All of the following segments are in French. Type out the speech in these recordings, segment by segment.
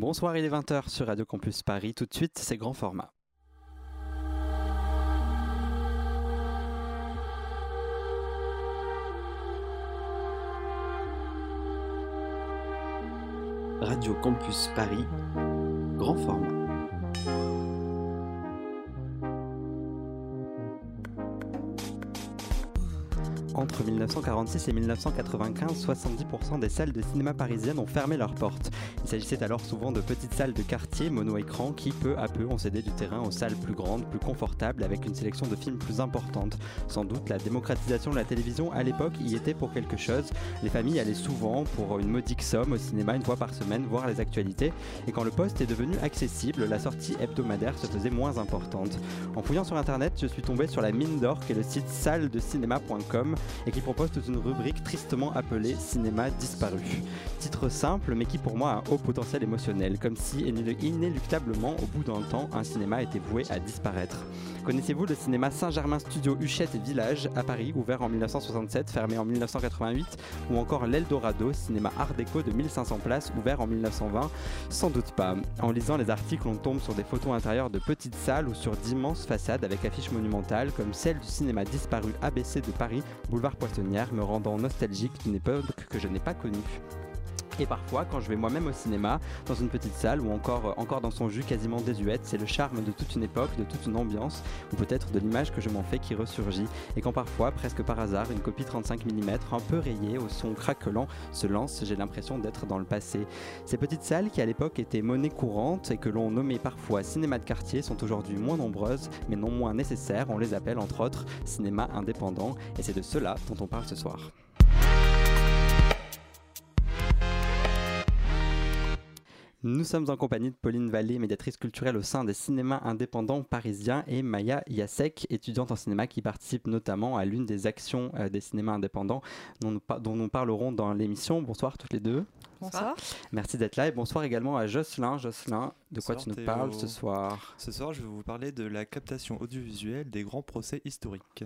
Bonsoir, il est 20h sur Radio Campus Paris. Tout de suite, c'est grand format. Radio Campus Paris, grand format. Entre 1946 et 1995, 70% des salles de cinéma parisiennes ont fermé leurs portes. Il s'agissait alors souvent de petites salles de quartier mono-écran qui, peu à peu, ont cédé du terrain aux salles plus grandes, plus confortables, avec une sélection de films plus importante. Sans doute, la démocratisation de la télévision à l'époque y était pour quelque chose. Les familles allaient souvent pour une modique somme au cinéma une fois par semaine voir les actualités. Et quand le poste est devenu accessible, la sortie hebdomadaire se faisait moins importante. En fouillant sur internet, je suis tombé sur la mine d'or qui est le site salledecinéma.com et qui propose toute une rubrique tristement appelée Cinéma disparu. Titre simple mais qui pour moi a un haut potentiel émotionnel, comme si inéluctablement au bout d'un temps un cinéma était voué à disparaître. Connaissez-vous le cinéma Saint-Germain Studio Huchette et Village à Paris, ouvert en 1967, fermé en 1988, ou encore l'Eldorado, cinéma art déco de 1500 places, ouvert en 1920 Sans doute pas. En lisant les articles, on tombe sur des photos intérieures de petites salles ou sur d'immenses façades avec affiches monumentales comme celle du cinéma disparu ABC de Paris, boulevard Poissonnière, me rendant nostalgique d'une époque que je n'ai pas connue. Et parfois, quand je vais moi-même au cinéma, dans une petite salle ou encore, euh, encore dans son jus quasiment désuète, c'est le charme de toute une époque, de toute une ambiance, ou peut-être de l'image que je m'en fais qui ressurgit. Et quand parfois, presque par hasard, une copie 35 mm un peu rayée, au son craquelant, se lance, j'ai l'impression d'être dans le passé. Ces petites salles qui à l'époque étaient monnaie courante et que l'on nommait parfois cinéma de quartier sont aujourd'hui moins nombreuses, mais non moins nécessaires. On les appelle entre autres cinéma indépendant, et c'est de cela dont on parle ce soir. Nous sommes en compagnie de Pauline Vallée, médiatrice culturelle au sein des cinémas indépendants parisiens, et Maya Yasek, étudiante en cinéma qui participe notamment à l'une des actions euh, des cinémas indépendants dont nous, dont nous parlerons dans l'émission. Bonsoir toutes les deux. Bonsoir. Merci d'être là et bonsoir également à Jocelyn. Jocelyn, de quoi tu nous parles ce soir? Ce soir, je vais vous parler de la captation audiovisuelle des grands procès historiques.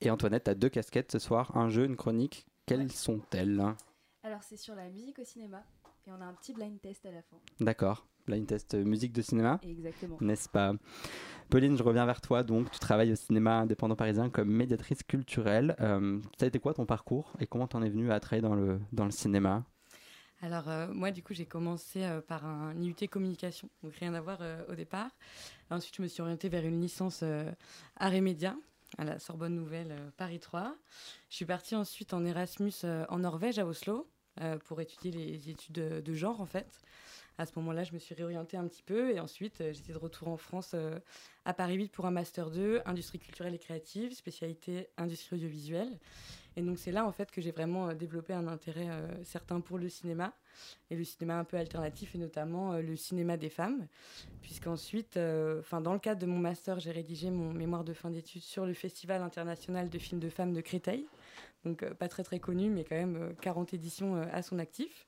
Et Antoinette, tu as deux casquettes ce soir, un jeu, une chronique. Quelles sont-elles? Alors, c'est sur la musique au cinéma. Et on a un petit blind test à la fin. D'accord. Blind test euh, musique de cinéma Exactement. N'est-ce pas? Pauline, je reviens vers toi. Donc, tu travailles au cinéma indépendant parisien comme médiatrice culturelle. Euh, ça a été quoi ton parcours et comment tu en es venue à travailler dans le, dans le cinéma? Alors euh, moi du coup j'ai commencé par un IUT communication, donc rien à voir au départ. Ensuite je me suis orientée vers une licence art et médias à la Sorbonne Nouvelle Paris 3. Je suis partie ensuite en Erasmus en Norvège à Oslo euh, pour étudier les études de, genre en fait. À ce moment-là, je me suis réorientée un petit peu et ensuite euh, j'étais de retour en France euh, à Paris 8 pour un master 2, industrie culturelle et créative, spécialité industrie audiovisuelle. Et donc c'est là en fait que j'ai vraiment développé un intérêt certain pour le cinéma et le cinéma un peu alternatif et notamment le cinéma des femmes, puisqu'ensuite, enfin dans le cadre de mon master, j'ai rédigé mon mémoire de fin d'études sur le Festival international de films de femmes de Créteil donc euh, pas très très connu, mais quand même 40 euh, éditions euh, à son actif.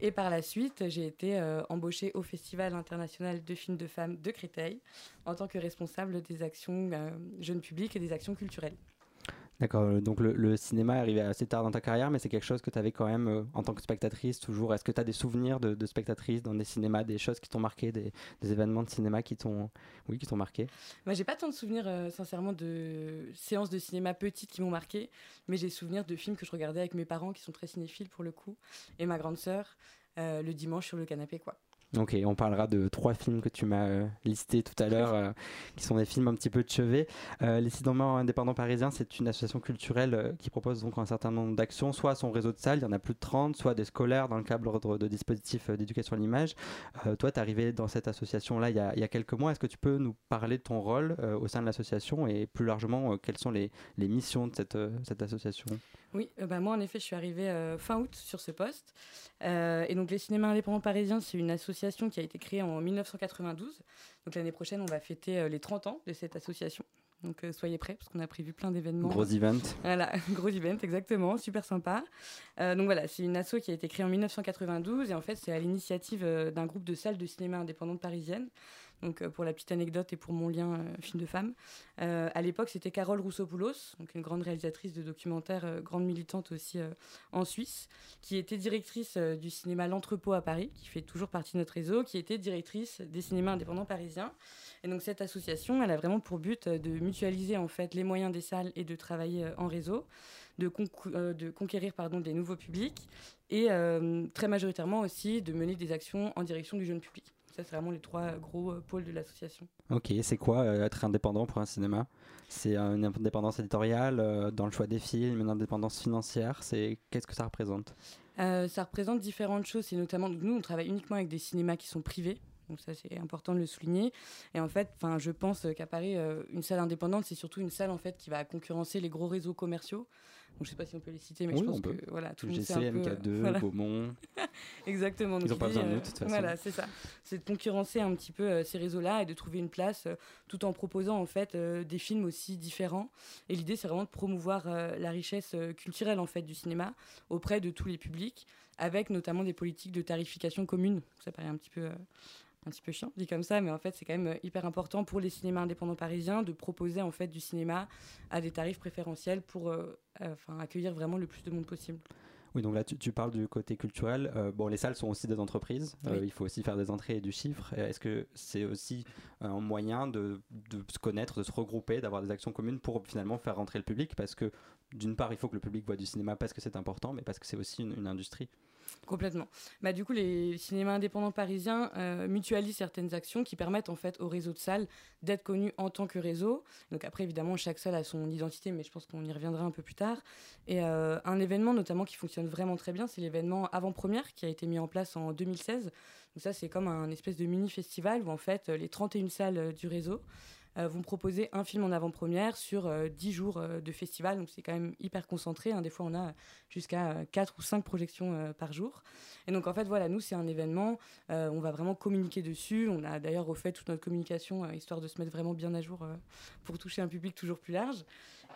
Et par la suite, j'ai été embauchée au Festival international de films de femmes de Créteil en tant que responsable des actions jeunes publics et des actions culturelles. D'accord, euh, donc le, cinéma est arrivé assez tard dans ta carrière, mais c'est quelque chose que tu avais quand même euh, en tant que spectatrice toujours. Est-ce que tu as des souvenirs de, de, spectatrice dans des cinémas, des choses qui t'ont marqué, des, événements de cinéma qui t'ont oui, marqué? Moi, j'ai pas tant de souvenirs, euh, sincèrement, de séances de cinéma petites qui m'ont marqué, mais j'ai souvenirs de films que je regardais avec mes parents qui sont très cinéphiles pour le coup, et ma grande sœur, le dimanche sur le canapé, quoi. Ok, on parlera de trois films que tu m'as euh, listés tout à l'heure, euh, qui sont des films un petit peu de chevet. Euh, les cinémas indépendants parisiens, c'est une association culturelle qui propose donc un certain nombre d'actions, soit à son réseau de salles, il y en a plus de 30, soit des scolaires dans le cadre de, dispositifs d'éducation à l'image. toi, tu es arrivé dans cette association-là il, il, y a quelques mois. Est-ce que tu peux nous parler de ton rôle au sein de l'association et plus largement, quelles sont les, les missions de cette, cette association? Oui, euh, bah moi en effet, je suis arrivée euh, fin août sur ce poste. Euh, et donc les cinémas indépendants parisiens, c'est une association qui a été créée en 1992. Donc l'année prochaine, on va fêter les 30 ans de cette association. Donc soyez prêts parce qu'on a prévu plein d'événements. Gros event. Voilà, gros event, exactement, super sympa. donc voilà, c'est une asso qui a été créée en 1992 et en fait c'est à l'initiative d'un groupe de salles de cinéma indépendantes parisiennes Donc pour la petite anecdote et pour mon lien film de femme, à l'époque c'était Carole Roussopoulos, donc une grande réalisatrice de documentaires, grande militante aussi en Suisse, qui était directrice du cinéma L'Entrepôt à Paris, qui fait toujours partie de notre réseau, qui était directrice des cinémas indépendants parisiens. Et donc cette association, elle a vraiment pour but de mutualiser en fait les moyens des salles et de travailler en réseau de, euh, conquérir pardon, des nouveaux publics et euh, très majoritairement aussi de mener des actions en direction du jeune public. Ça, c'est vraiment les trois gros euh, pôles de l'association. Ok, c'est quoi être indépendant pour un cinéma? C'est une indépendance éditoriale dans le choix des films, une indépendance financière? C'est Qu'est-ce que ça représente? Ça représente différentes choses. C'est notamment, nous, on travaille uniquement avec des cinémas qui sont privés. Donc ça, c'est important de le souligner. Et en fait, je pense qu'à Paris, une salle indépendante, c'est surtout une salle en fait qui va concurrencer les gros réseaux commerciaux je ne sais pas si on peut les citer, mais je pense que voilà, tout le monde sait un peu. MK2, Beaumont. Exactement. Ils n'ont pas besoin de nous, de toute façon. Voilà, c'est ça. C'est de concurrencer un petit peu euh, ces réseaux-là et de trouver une place euh, tout en proposant en fait euh, des films aussi différents. Et l'idée, c'est vraiment de promouvoir la richesse culturelle en fait du cinéma auprès de tous les publics, avec notamment des politiques de tarification communes. Ça paraît un petit peu un petit peu chiant dit comme ça, mais en fait c'est quand même euh, hyper important pour les cinémas indépendants parisiens de proposer en fait du cinéma à des tarifs préférentiels pour euh, euh, enfin, accueillir vraiment le plus de monde possible. Oui, donc là tu, parles du côté culturel. bon, les salles sont aussi des entreprises. il faut aussi faire des entrées et du chiffre. Est-ce que c'est aussi un moyen de, de, se connaître, de se regrouper, d'avoir des actions communes pour finalement faire rentrer le public? Parce que d'une part, il faut que le public voit du cinéma parce que c'est important, mais parce que c'est aussi une industrie. Complètement. Bah, du coup, les cinémas indépendants parisiens euh, mutualisent certaines actions qui permettent en fait au réseau de salles d'être connu en tant que réseau. Donc après, évidemment, chaque salle a son identité, mais je pense qu'on y reviendra un peu plus tard. Et euh, un événement notamment qui fonctionne vraiment très bien, c'est l'événement Avant-Première qui a été mis en place en 2016. Donc ça, c'est comme un espèce de mini-festival où en fait les 31 salles du réseau euh, vont proposer un film en avant-première sur 10 euh, jours euh, de festival. Donc c'est quand même hyper concentré. Hein. Des fois, on a jusqu'à 4 ou 5 projections par jour. Et donc en fait, voilà, nous, c'est un événement. on va vraiment communiquer dessus. On a d'ailleurs refait toute notre communication histoire de se mettre vraiment bien à jour pour toucher un public toujours plus large.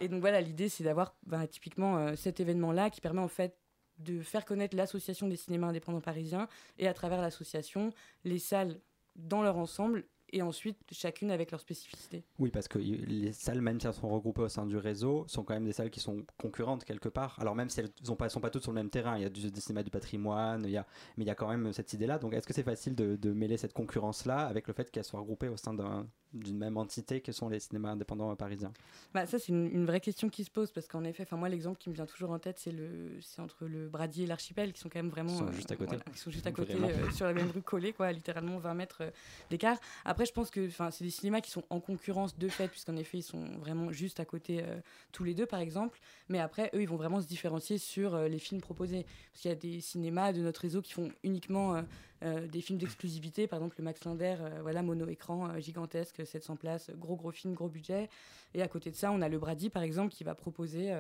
Et donc voilà, l'idée, c'est d'avoir bah, typiquement cet événement-là qui permet en fait de faire connaître l'association des cinémas indépendants parisiens et à travers l'association, les salles dans leur ensemble et ensuite chacune avec leur spécificité. Oui, parce que les salles, même si elles sont regroupées au sein du réseau, sont quand même des salles qui sont concurrentes quelque part. Alors même si elles ne sont pas toutes sur le même terrain, il y a du, cinéma du patrimoine, il y a, mais il y a quand même cette idée-là. Donc est-ce que c'est facile de, de, mêler cette concurrence-là avec le fait qu'elles soient regroupées au sein d'un d'une même entité que sont les cinémas indépendants parisiens bah, Ça, c'est une, vraie question qui se pose parce qu'en effet, moi, l'exemple qui me vient toujours en tête, c'est, le, c'est entre le Bradier et l'Archipel qui sont quand même vraiment. Ils sont juste à côté. ils sont juste à côté, euh, sur la même rue collée, quoi, littéralement 20 mètres euh, d'écart. Après, je pense que c'est des cinémas qui sont en concurrence de fait, puisqu'en effet, ils sont vraiment juste à côté euh, tous les deux, par exemple. Mais après, eux, ils vont vraiment se différencier sur les films proposés. Parce qu'il y a des cinémas de notre réseau qui font uniquement euh, des films d'exclusivité, par exemple le Max Linder, euh, voilà, mono-écran, euh, gigantesque, 700 places, gros gros film, gros budget. Et à côté de ça, on a le Brady, par exemple, qui va proposer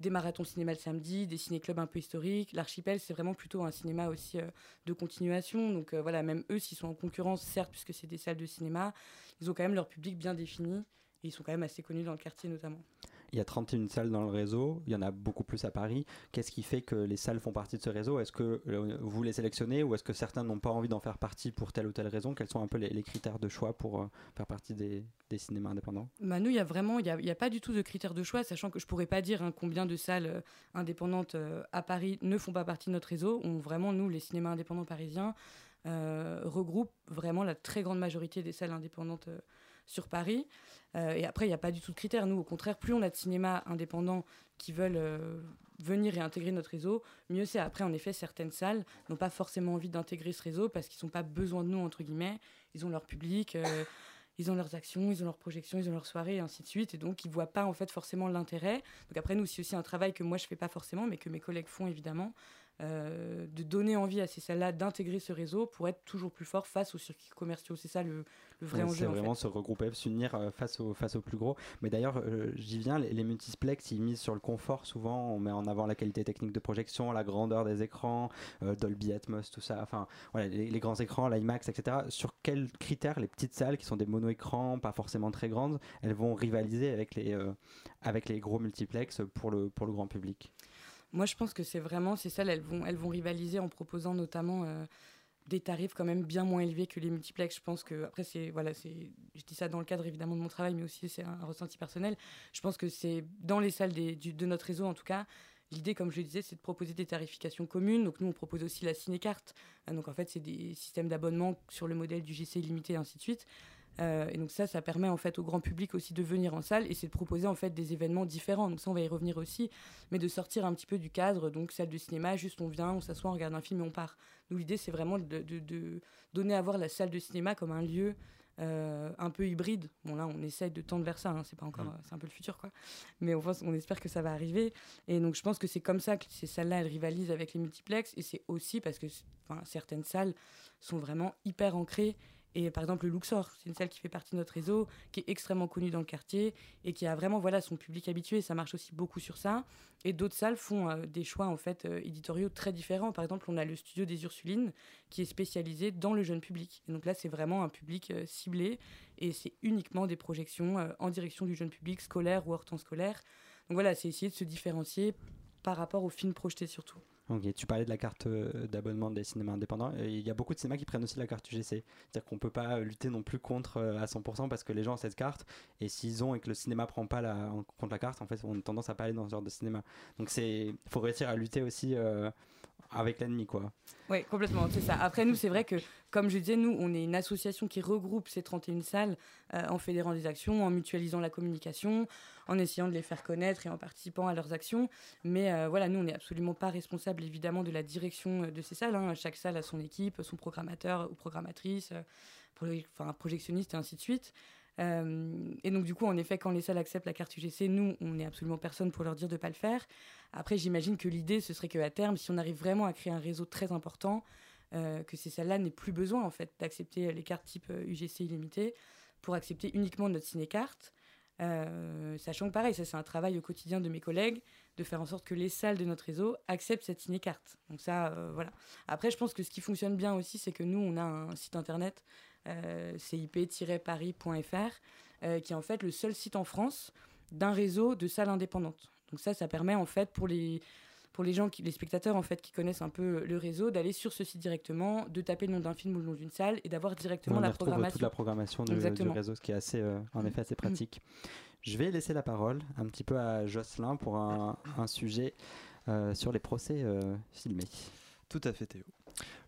des marathons cinéma le samedi, des ciné-clubs un peu historiques. L'archipel, c'est vraiment plutôt un cinéma aussi de continuation. Donc voilà, même eux, s'ils sont en concurrence, certes, puisque c'est des salles de cinéma, ils ont quand même leur public bien défini. Et ils sont quand même assez connus dans le quartier notamment. Il y a 31 salles dans le réseau, il y en a beaucoup plus à Paris. Qu'est-ce qui fait que les salles font partie de ce réseau? Est-ce que euh, vous les sélectionnez ou est-ce que certains n'ont pas envie d'en faire partie pour telle ou telle raison? Quels sont un peu les, critères de choix pour euh, faire partie des, cinémas indépendants? Bah Nous, il y a vraiment, il n'y a, pas du tout de critères de choix, sachant que je ne pourrais pas dire hein, combien de salles euh, indépendantes à Paris ne font pas partie de notre réseau. On, vraiment, nous, les cinémas indépendants parisiens, regroupent vraiment la très grande majorité des salles indépendantes sur Paris. Euh, et après, il n'y a pas du tout de critères. Nous, au contraire, plus on a de cinémas indépendants qui veulent euh, venir et intégrer notre réseau, mieux c'est. Après, en effet, certaines salles n'ont pas forcément envie d'intégrer ce réseau parce qu'ils n'ont pas besoin de nous, entre guillemets. Ils ont leur public. Euh, ils ont leurs actions, ils ont leurs projections, ils ont leurs soirées, et ainsi de suite. Et donc, ils ne voient pas en fait forcément l'intérêt. Donc après, nous, c'est aussi un travail que moi, je ne fais pas forcément, mais que mes collègues font évidemment, euh, de donner envie à ces salles-là d'intégrer ce réseau pour être toujours plus fort face aux circuits commerciaux. C'est ça le, vrai enjeu. C'est vraiment se regrouper, s'unir euh, face, au, face au plus gros. Mais d'ailleurs, euh, j'y viens, les, multiplex, ils misent sur le confort souvent. On met en avant la qualité technique de projection, la grandeur des écrans, Dolby Atmos, tout ça. Enfin, voilà, les, grands écrans, l'IMAX, etc. Sur quels critères les petites salles qui sont des mono-écrans, pas forcément très grandes, elles vont rivaliser avec les, avec les gros multiplex pour le, pour le grand public? Moi, je pense que c'est vraiment ces salles, elles vont, elles vont rivaliser en proposant notamment euh, des tarifs quand même bien moins élevés que les multiplex. Je pense que, après, c'est, voilà, c'est, je dis ça dans le cadre évidemment de mon travail, mais aussi c'est un, ressenti personnel. Je pense que c'est dans les salles des, de notre réseau, en tout cas, L'idée, comme je le disais, c'est de proposer des tarifications communes. Donc nous, on propose aussi la ciné-carte. donc en fait, c'est des systèmes d'abonnement sur le modèle du GC illimité et ainsi de suite. Euh, et donc ça, ça permet en fait au grand public aussi de venir en salle et c'est de proposer en fait des événements différents. Donc ça, on va y revenir aussi, mais de sortir un petit peu du cadre, donc salle de cinéma, juste on vient, on s'assoit, on regarde un film et on part. Nous, l'idée, c'est vraiment de, de, donner à voir la salle de cinéma comme un lieu euh, un peu hybride. Bon là, on essaye de tendre vers ça. Hein, c'est pas encore, c'est un peu le futur quoi. Mais on, on espère que ça va arriver. Et donc je pense que c'est comme ça que ces salles-là elles rivalisent avec les multiplex. Et c'est aussi parce que certaines salles sont vraiment hyper ancrées et par exemple, le Luxor, c'est une salle qui fait partie de notre réseau, qui est extrêmement connue dans le quartier et qui a vraiment voilà, son public habitué. Ça marche aussi beaucoup sur ça. Et d'autres salles font euh, des choix en fait euh, éditoriaux très différents. Par exemple, on a le studio des Ursulines qui est spécialisé dans le jeune public. Et donc là, c'est vraiment un public euh, ciblé et c'est uniquement des projections en direction du jeune public scolaire ou hors temps scolaire. Donc voilà, c'est essayer de se différencier par rapport aux films projetés surtout. Ok, tu parlais de la carte euh, d'abonnement des cinémas indépendants. Il y a beaucoup de cinémas qui prennent aussi la carte UGC. C'est-à-dire qu'on ne peut pas lutter non plus contre euh, à 100% parce que les gens ont cette carte. Et s'ils ont et que le cinéma prend pas la, compte la carte, en fait, on a tendance à pas aller dans ce genre de cinéma. Donc il faut réussir à lutter aussi euh, avec l'ennemi, quoi. Oui, complètement, c'est ça. Après, nous, c'est vrai que, comme je disais, nous, on est une association qui regroupe ces 31 salles euh, en fédérant des actions, en mutualisant la communication, en essayant de les faire connaître et en participant à leurs actions. Mais euh, voilà, nous, on n'est absolument pas responsable, évidemment, de la direction euh, de ces salles. Hein. Chaque salle a son équipe, son programmateur ou programmatrice, enfin, projectionniste et ainsi de suite. Et donc, du coup, en effet, quand les salles acceptent la carte UGC, nous, on n'est absolument personne pour leur dire de ne pas le faire. Après, j'imagine que l'idée, ce serait qu'à terme, si on arrive vraiment à créer un réseau très important, euh, que ces salles-là n'aient plus besoin, en fait, d'accepter les cartes type UGC euh, illimité pour accepter uniquement notre ciné-carte. sachant que pareil, ça c'est un travail au quotidien de mes collègues, de faire en sorte que les salles de notre réseau acceptent cette ciné-carte. Voilà. Après, je pense que ce qui fonctionne bien aussi, c'est que nous, on a un site internet euh, cip-paris.fr, euh, qui est en fait le seul site en France d'un réseau de salles indépendantes. Donc ça, ça permet en fait pour les pour les gens, qui, les spectateurs en fait qui connaissent un peu le réseau, d'aller sur ce site directement, de taper le nom d'un film ou le nom d'une salle et d'avoir directement la programmation. toute la programmation du réseau, ce qui est assez, euh, en effet assez pratique. Je vais laisser la parole un petit peu à Jocelyn pour un, un sujet sur les procès filmés. Tout à fait Théo.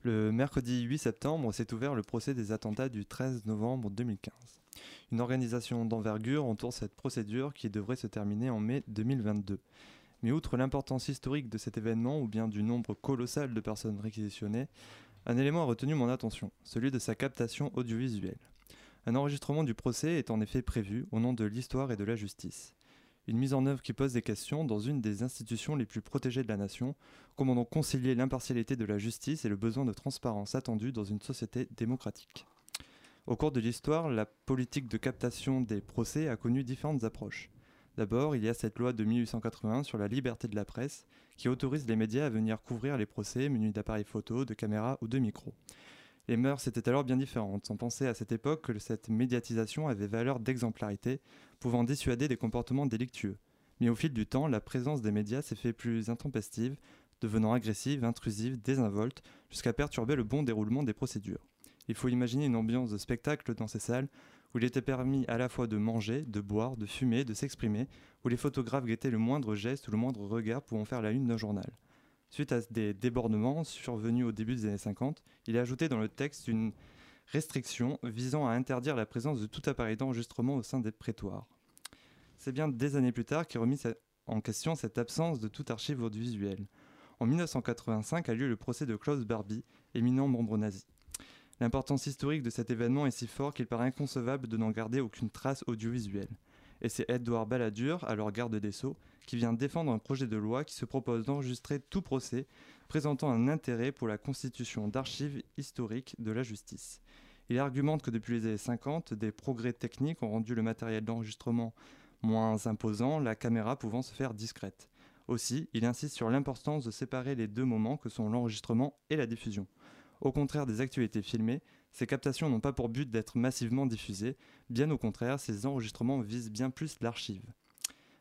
Le mercredi 8 septembre s'est ouvert le procès des attentats du 13 novembre 2015. Une organisation d'envergure entoure cette procédure qui devrait se terminer en mai 2022. Mais outre l'importance historique de cet événement ou bien du nombre colossal de personnes réquisitionnées, un élément a retenu mon attention, celui de sa captation audiovisuelle. Un enregistrement du procès est en effet prévu au nom de l'histoire et de la justice. Une mise en œuvre qui pose des questions dans une des institutions les plus protégées de la nation. Comment donc concilier l'impartialité de la justice et le besoin de transparence attendu dans une société démocratique Au cours de l'histoire, la politique de captation des procès a connu différentes approches. D'abord, il y a cette loi de 1881 sur la liberté de la presse qui autorise les médias à venir couvrir les procès munis d'appareils photo, de caméras ou de micros. Les mœurs étaient alors bien différentes, sans penser à cette époque que cette médiatisation avait valeur d'exemplarité, pouvant dissuader des comportements délictueux. Mais au fil du temps, la présence des médias s'est fait plus intempestive, devenant agressive, intrusive, désinvolte, jusqu'à perturber le bon déroulement des procédures. Il faut imaginer une ambiance de spectacle dans ces salles, où il était permis à la fois de manger, de boire, de fumer, de s'exprimer, où les photographes guettaient le moindre geste ou le moindre regard pouvant faire la une d'un journal. Suite à des débordements survenus au début des années 50, il est ajouté dans le texte une restriction visant à interdire la présence de tout appareil d'enregistrement au sein des prétoires. C'est bien des années plus tard qu'est remis en question cette absence de toute archive audiovisuelle. En 1985 a lieu le procès de Klaus Barbie, éminent membre nazi. L'importance historique de cet événement est si fort qu'il paraît inconcevable de n'en garder aucune trace audiovisuelle. Et c'est Edouard Balladur, alors garde des Sceaux, qui vient défendre un projet de loi qui se propose d'enregistrer tout procès présentant un intérêt pour la constitution d'archives historiques de la justice. Il argumente que depuis les années 50, des progrès techniques ont rendu le matériel d'enregistrement moins imposant, la caméra pouvant se faire discrète. Aussi, il insiste sur l'importance de séparer les deux moments que sont l'enregistrement et la diffusion. Au contraire des actualités filmées, ces captations n'ont pas pour but d'être massivement diffusées, bien au contraire, ces enregistrements visent bien plus l'archive.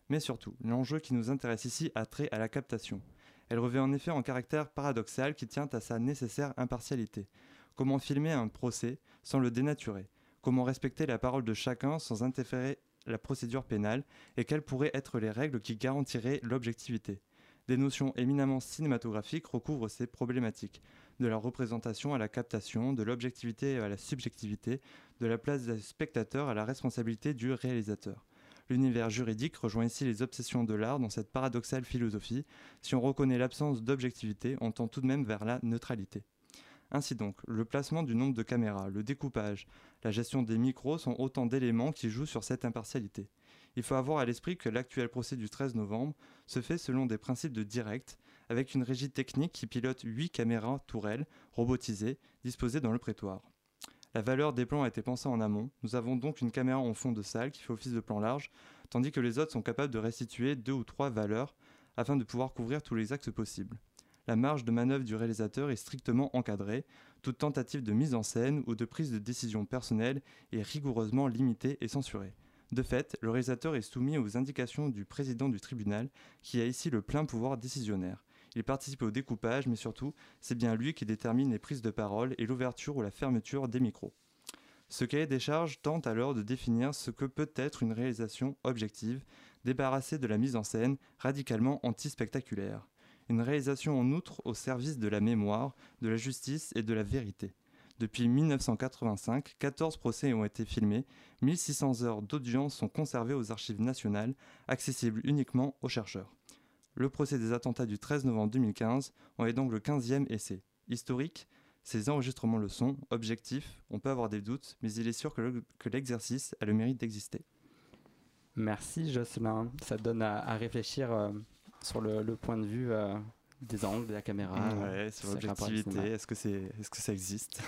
Mais surtout, l'enjeu qui nous intéresse ici a trait à la captation. Elle revêt en effet un caractère paradoxal qui tient à sa nécessaire impartialité. Comment filmer un procès sans le dénaturer? Comment respecter la parole de chacun sans interférer la procédure pénale? Et quelles pourraient être les règles qui garantiraient l'objectivité? Des notions éminemment cinématographiques recouvrent ces problématiques, de la représentation à la captation, de l'objectivité à la subjectivité, de la place du spectateur à la responsabilité du réalisateur. L'univers juridique rejoint ici les obsessions de l'art dans cette paradoxale philosophie. Si on reconnaît l'absence d'objectivité, on tend tout de même vers la neutralité. Ainsi donc, le placement du nombre de caméras, le découpage, la gestion des micros sont autant d'éléments qui jouent sur cette impartialité. Il faut avoir à l'esprit que l'actuel procès du 13 novembre se fait selon des principes de direct, avec une régie technique qui pilote 8 caméras tourelles robotisées disposées dans le prétoire. La valeur des plans a été pensée en amont. Nous avons donc une caméra en fond de salle qui fait office de plan large, tandis que les autres sont capables de restituer deux ou trois valeurs afin de pouvoir couvrir tous les axes possibles. La marge de manœuvre du réalisateur est strictement encadrée. Toute tentative de mise en scène ou de prise de décision personnelle est rigoureusement limitée et censurée. De fait, le réalisateur est soumis aux indications du président du tribunal, qui a ici le plein pouvoir décisionnaire. Il participe au découpage, mais surtout, c'est bien lui qui détermine les prises de parole et l'ouverture ou la fermeture des micros. Ce cahier des charges tente alors de définir ce que peut être une réalisation objective, débarrassée de la mise en scène radicalement anti-spectaculaire. Une réalisation en outre au service de la mémoire, de la justice et de la vérité. Depuis 1985, 14 procès ont été filmés, 1600 heures d'audience sont conservées aux archives nationales, accessibles uniquement aux chercheurs. Le procès des attentats du 13 novembre 2015 en est donc le 15e essai. Historique, ces enregistrements le sont, objectifs, on peut avoir des doutes, mais il est sûr que l'exercice a le mérite d'exister. Merci Jocelyn, ça donne à, réfléchir euh, sur le, point de vue euh, des angles, de la caméra. Ouais, sur l'objectivité, est-ce que, c'est, est-ce que ça existe?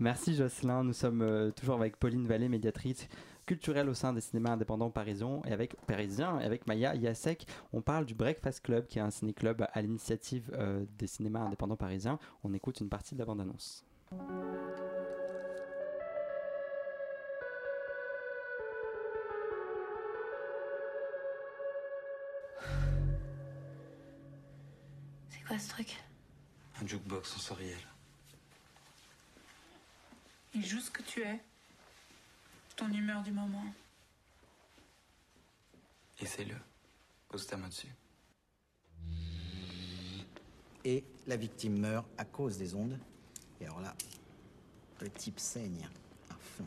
Merci Jocelyn, nous sommes euh, toujours avec Pauline Vallée, médiatrice culturel au sein des cinémas indépendants parisiens et avec Parisien et avec Maya Yasek, on parle du Breakfast Club qui est un ciné-club à l'initiative euh, des cinémas indépendants parisiens. On écoute une partie de la bande-annonce. C'est quoi ce truc? Un jukebox sensoriel. Il joue ce que tu es ton humeur du moment. Essaye-le. Pose ta main dessus. Et la victime meurt à cause des ondes. Et alors là, le type saigne à fond.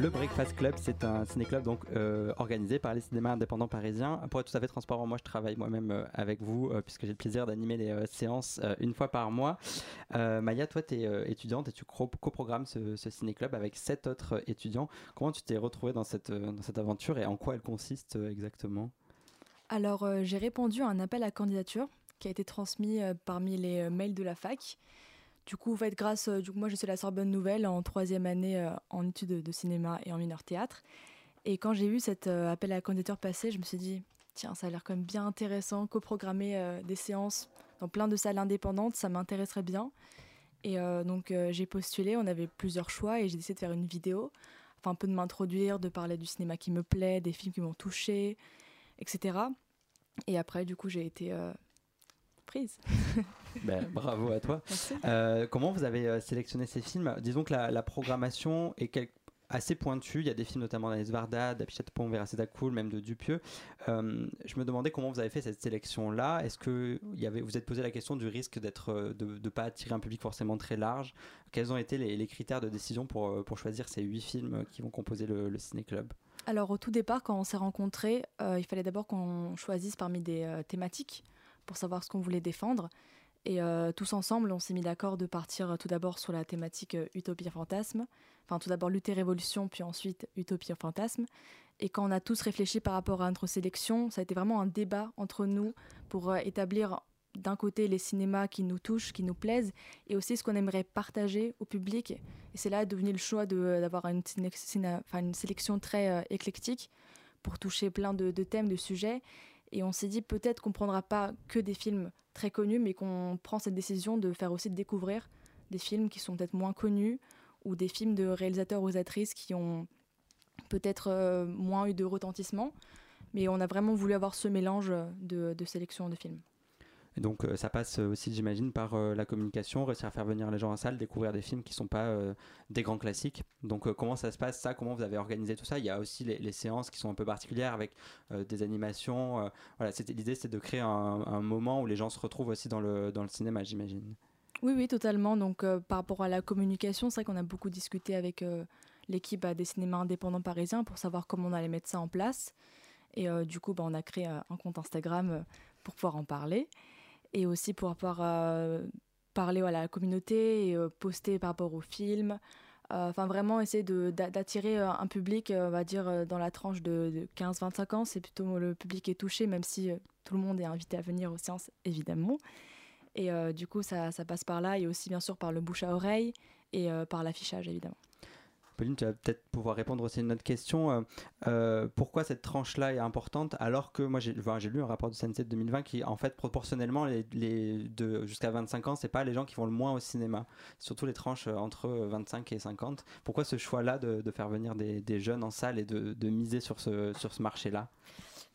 Le Breakfast Club, c'est un ciné-club donc euh, organisé par les cinémas indépendants parisiens. Pour être tout à fait transparent, moi je travaille moi-même euh, avec vous euh, puisque j'ai le plaisir d'animer les séances une fois par mois. Maya, toi tu es étudiante et tu coprogrammes ce, ce ciné-club avec sept autres étudiants. Comment tu t'es retrouvée dans cette, dans cette aventure et en quoi elle consiste exactement? Alors j'ai répondu à un appel à candidature qui a été transmis parmi les mails de la fac. Du coup, en fait, grâce, euh, moi, je suis la Sorbonne Nouvelle en troisième année euh, en études de cinéma et en mineur théâtre. Et quand j'ai eu cet euh, appel à candidature passé, je me suis dit, tiens, ça a l'air quand même bien intéressant, coprogrammer des séances dans plein de salles indépendantes, ça m'intéresserait bien. Et donc, j'ai postulé, on avait plusieurs choix et j'ai décidé de faire une vidéo, enfin, un peu de m'introduire, de parler du cinéma qui me plaît, des films qui m'ont touché, etc. Et après, du coup, j'ai été Ben, bravo à toi. Euh, comment vous avez euh, sélectionné ces films? Disons que la, programmation est assez pointue. Il y a des films notamment d'Anis Varda, d'Apichat Pont, Vera Cool, même de Dupieux. Euh, je me demandais comment vous avez fait cette sélection-là. Est-ce que y avait, vous êtes posé la question du risque d'être, de ne pas attirer un public forcément très large Quels ont été les, critères de décision pour, pour choisir ces huit films qui vont composer le, le ciné-club? Alors au tout départ, quand on s'est rencontrés, il fallait d'abord qu'on choisisse parmi des thématiques pour savoir ce qu'on voulait défendre. Et euh, tous ensemble, on s'est mis d'accord de partir euh, tout d'abord sur la thématique euh, utopie-fantasme. Enfin, tout d'abord lutter-révolution, puis ensuite utopie-fantasme. Et quand on a tous réfléchi par rapport à notre sélection, ça a été vraiment un débat entre nous pour établir d'un côté les cinémas qui nous touchent, qui nous plaisent, et aussi ce qu'on aimerait partager au public. Et c'est là devenu le choix d'avoir une, une, sélection très éclectique pour toucher plein de thèmes, de sujets. Et on s'est dit peut-être qu'on prendra pas que des films très connus, mais qu'on prend cette décision de faire aussi découvrir des films qui sont peut-être moins connus ou des films de réalisateurs ou actrices qui ont peut-être euh, moins eu de retentissement. Mais on a vraiment voulu avoir ce mélange de, sélection de films. Et donc euh, ça passe aussi, j'imagine, par euh, la communication, réussir à faire venir les gens en salle, découvrir des films qui ne sont pas euh, des grands classiques. Donc comment ça se passe ça? Comment vous avez organisé tout ça? Il y a aussi les, séances qui sont un peu particulières avec des animations. voilà, l'idée, c'est de créer un, moment où les gens se retrouvent aussi dans le, dans le cinéma, j'imagine. Oui, oui, totalement. Donc par rapport à la communication, c'est vrai qu'on a beaucoup discuté avec l'équipe bah, des cinémas indépendants parisiens pour savoir comment on allait mettre ça en place. Et du coup, bah, on a créé un compte Instagram pour pouvoir en parler et aussi pour pouvoir euh, parler à la communauté et euh, poster par rapport au film. Euh, enfin, vraiment essayer d'attirer un public, on va dire, dans la tranche de, 15-25 ans. C'est plutôt le public est touché, même si tout le monde est invité à venir aux séances, évidemment. Et du coup, ça, ça, passe par là et aussi, bien sûr, par le bouche à oreille et par l'affichage, évidemment. Pauline, tu vas peut-être pouvoir répondre aussi à une autre question. Euh, euh, pourquoi cette tranche-là est importante alors que moi j'ai lu un rapport du CNC de 2020 qui en fait proportionnellement les, jusqu'à 25 ans c'est pas les gens qui vont le moins au cinéma, surtout les tranches euh, entre 25 et 50. Pourquoi ce choix-là de, faire venir des, jeunes en salle et de, miser sur ce, marché-là?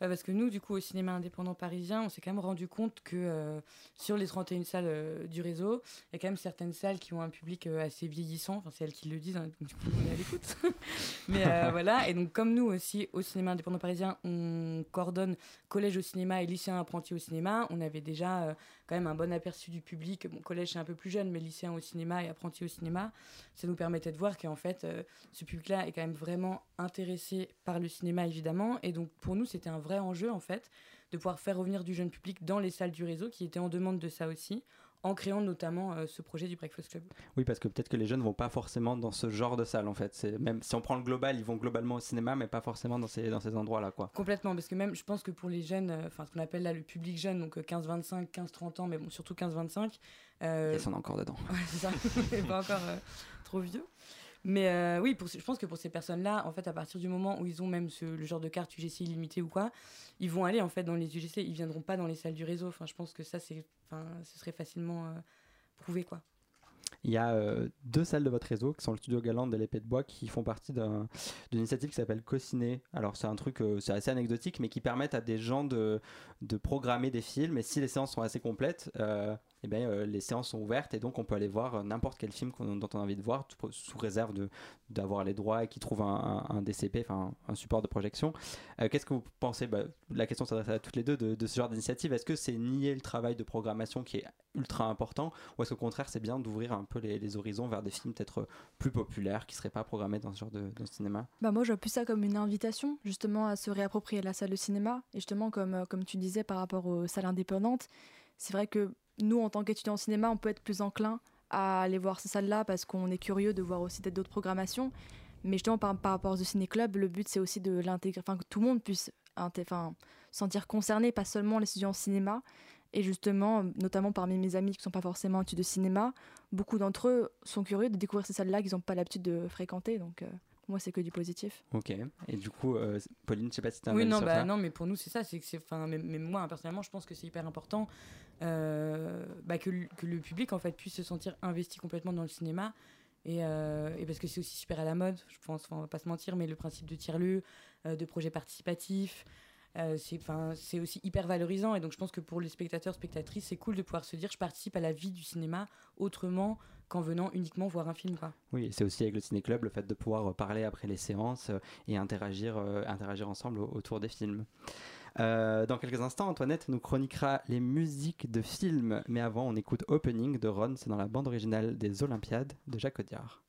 Parce que nous, du coup, au cinéma indépendant parisien, on s'est quand même rendu compte que euh, sur les 31 salles euh, du réseau, il y a quand même certaines salles qui ont un public euh, assez vieillissant. Enfin, c'est elles qui le disent, hein, du coup, on est à l'écoute. Mais voilà, et donc, comme nous aussi, au cinéma indépendant parisien, on coordonne collège au cinéma et lycéen apprenti au cinéma, on avait déjà un bon aperçu du public. Mon collège, c'est un peu plus jeune, mais lycéen au cinéma et apprenti au cinéma, ça nous permettait de voir qu'en fait, ce public-là est quand même vraiment intéressé par le cinéma, évidemment. Et donc, pour nous, c'était un vrai enjeu, en fait, de pouvoir faire revenir du jeune public dans les salles du réseau, qui étaient en demande de ça aussi, en créant notamment euh, ce projet du Breakfast Club. Oui, parce que peut-être que les jeunes vont pas forcément dans ce genre de salle en fait. C'est même si on prend le global, ils vont globalement au cinéma, mais pas forcément dans ces dans ces endroits-là, quoi. Complètement, parce que même je pense que pour les jeunes, euh, enfin ce qu'on appelle là le public jeune, donc 15-25, euh, 15-30 ans, mais bon surtout 15-25. Euh... Ils sont encore dedans. Ouais, c'est ça. pas encore trop vieux. Mais euh, oui, pour, je pense que pour ces personnes-là, en fait, à partir du moment où ils ont même le genre de carte UGC illimité ou quoi, ils vont aller en fait dans les UGC, ils viendront pas dans les salles du réseau. Enfin, je pense que ça, enfin, ce serait facilement euh, prouvé, quoi. Il y a euh, deux salles de votre réseau qui sont le Studio Galante et l'Épée de Bois qui font partie d'une initiative qui s'appelle Co-Ciné. Alors c'est un truc, c'est assez anecdotique, mais qui permettent à des gens de, de programmer des films. Et si les séances sont assez complètes, eh bien, euh, les séances sont ouvertes et donc on peut aller voir euh, n'importe quel film dont on a envie de voir, sous réserve d'avoir les droits et qui trouve un, DCP, enfin un support de projection. Euh, qu'est-ce que vous pensez? Bah, La question s'adresse à toutes les deux de, ce genre d'initiative. Est-ce que c'est nier le travail de programmation qui est ultra important ou est-ce qu'au contraire c'est bien d'ouvrir un peu les, horizons vers des films peut-être plus populaires qui ne seraient pas programmés dans ce genre de, cinéma? Bah Moi je vois plus ça comme une invitation justement à se réapproprier la salle de cinéma et justement comme, comme tu disais par rapport aux salles indépendantes. C'est vrai que nous, en tant qu'étudiants en cinéma, on peut être plus enclin à aller voir ces salles-là parce qu'on est curieux de voir aussi d'autres programmations. Mais justement, par, par rapport au Ciné Club, le but, c'est aussi de l'intégrer, enfin, que tout le monde puisse enfin, sentir concerné, pas seulement les étudiants en cinéma. Et justement, notamment parmi mes amis qui ne sont pas forcément étudiants de cinéma, beaucoup d'entre eux sont curieux de découvrir ces salles-là qu'ils n'ont pas l'habitude de fréquenter. Donc, euh, moi, c'est que du positif. Ok. Et du coup, euh, Pauline, je sais pas si tu as Oui, non, bah, non, mais pour nous, c'est ça. C'est que c'est, enfin, mais, moi, personnellement, je pense que c'est hyper important bah, que, le public, en fait, puisse se sentir investi complètement dans le cinéma. Et, euh, parce que c'est aussi super à la mode, je pense, on va pas se mentir, mais le principe de tiers-lieu, de projet participatif, euh, c'est aussi hyper valorisant. Et donc, je pense que pour les spectateurs, spectatrices, c'est cool de pouvoir se dire je participe à la vie du cinéma autrement qu'en venant uniquement voir un film. Quoi. Oui, c'est aussi avec le Ciné Club le fait de pouvoir parler après les séances euh, et interagir, euh, interagir ensemble autour des films. Dans quelques instants, Antoinette nous chroniquera les musiques de films, mais avant, on écoute Opening de Ron, c'est dans la bande originale des Olympiades de Jacques Audiard.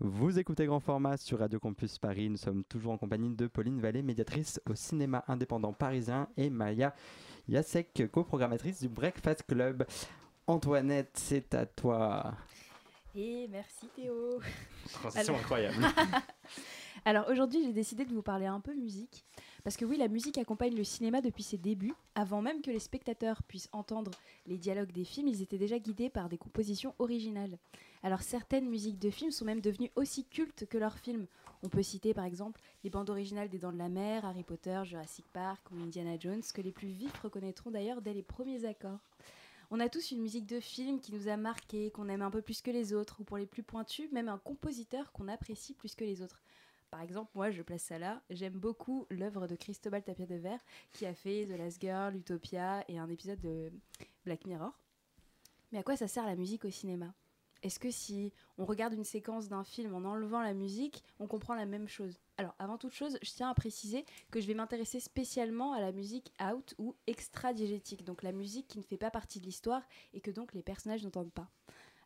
Vous écoutez Grand Format sur Radio Campus Paris. Nous sommes toujours en compagnie de Pauline Vallée, médiatrice au cinéma indépendant parisien, et Maya Yasek, coprogrammatrice du Breakfast Club. Antoinette, c'est à toi. Et merci Théo. Transition incroyable. Alors aujourd'hui, j'ai décidé de vous parler un peu musique. Parce que oui, la musique accompagne le cinéma depuis ses débuts. Avant même que les spectateurs puissent entendre les dialogues des films, ils étaient déjà guidés par des compositions originales. Alors certaines musiques de films sont même devenues aussi cultes que leurs films. On peut citer par exemple les bandes originales des Dents de la Mer, Harry Potter, Jurassic Park ou Indiana Jones, que les plus vifs reconnaîtront d'ailleurs dès les premiers accords. On a tous une musique de film qui nous a marqué, qu'on aime un peu plus que les autres, ou pour les plus pointus, même un compositeur qu'on apprécie plus que les autres. Par exemple, moi, je place ça là. J'aime beaucoup l'œuvre de Cristobal Tapia de Verre, qui a fait The Last Girl, Utopia et un épisode de Black Mirror. Mais à quoi ça sert la musique au cinéma? Est-ce que si on regarde une séquence d'un film en enlevant la musique, on comprend la même chose? Alors, avant toute chose, je tiens à préciser que je vais m'intéresser spécialement à la musique out ou extra-diégétique, donc la musique qui ne fait pas partie de l'histoire et que donc les personnages n'entendent pas.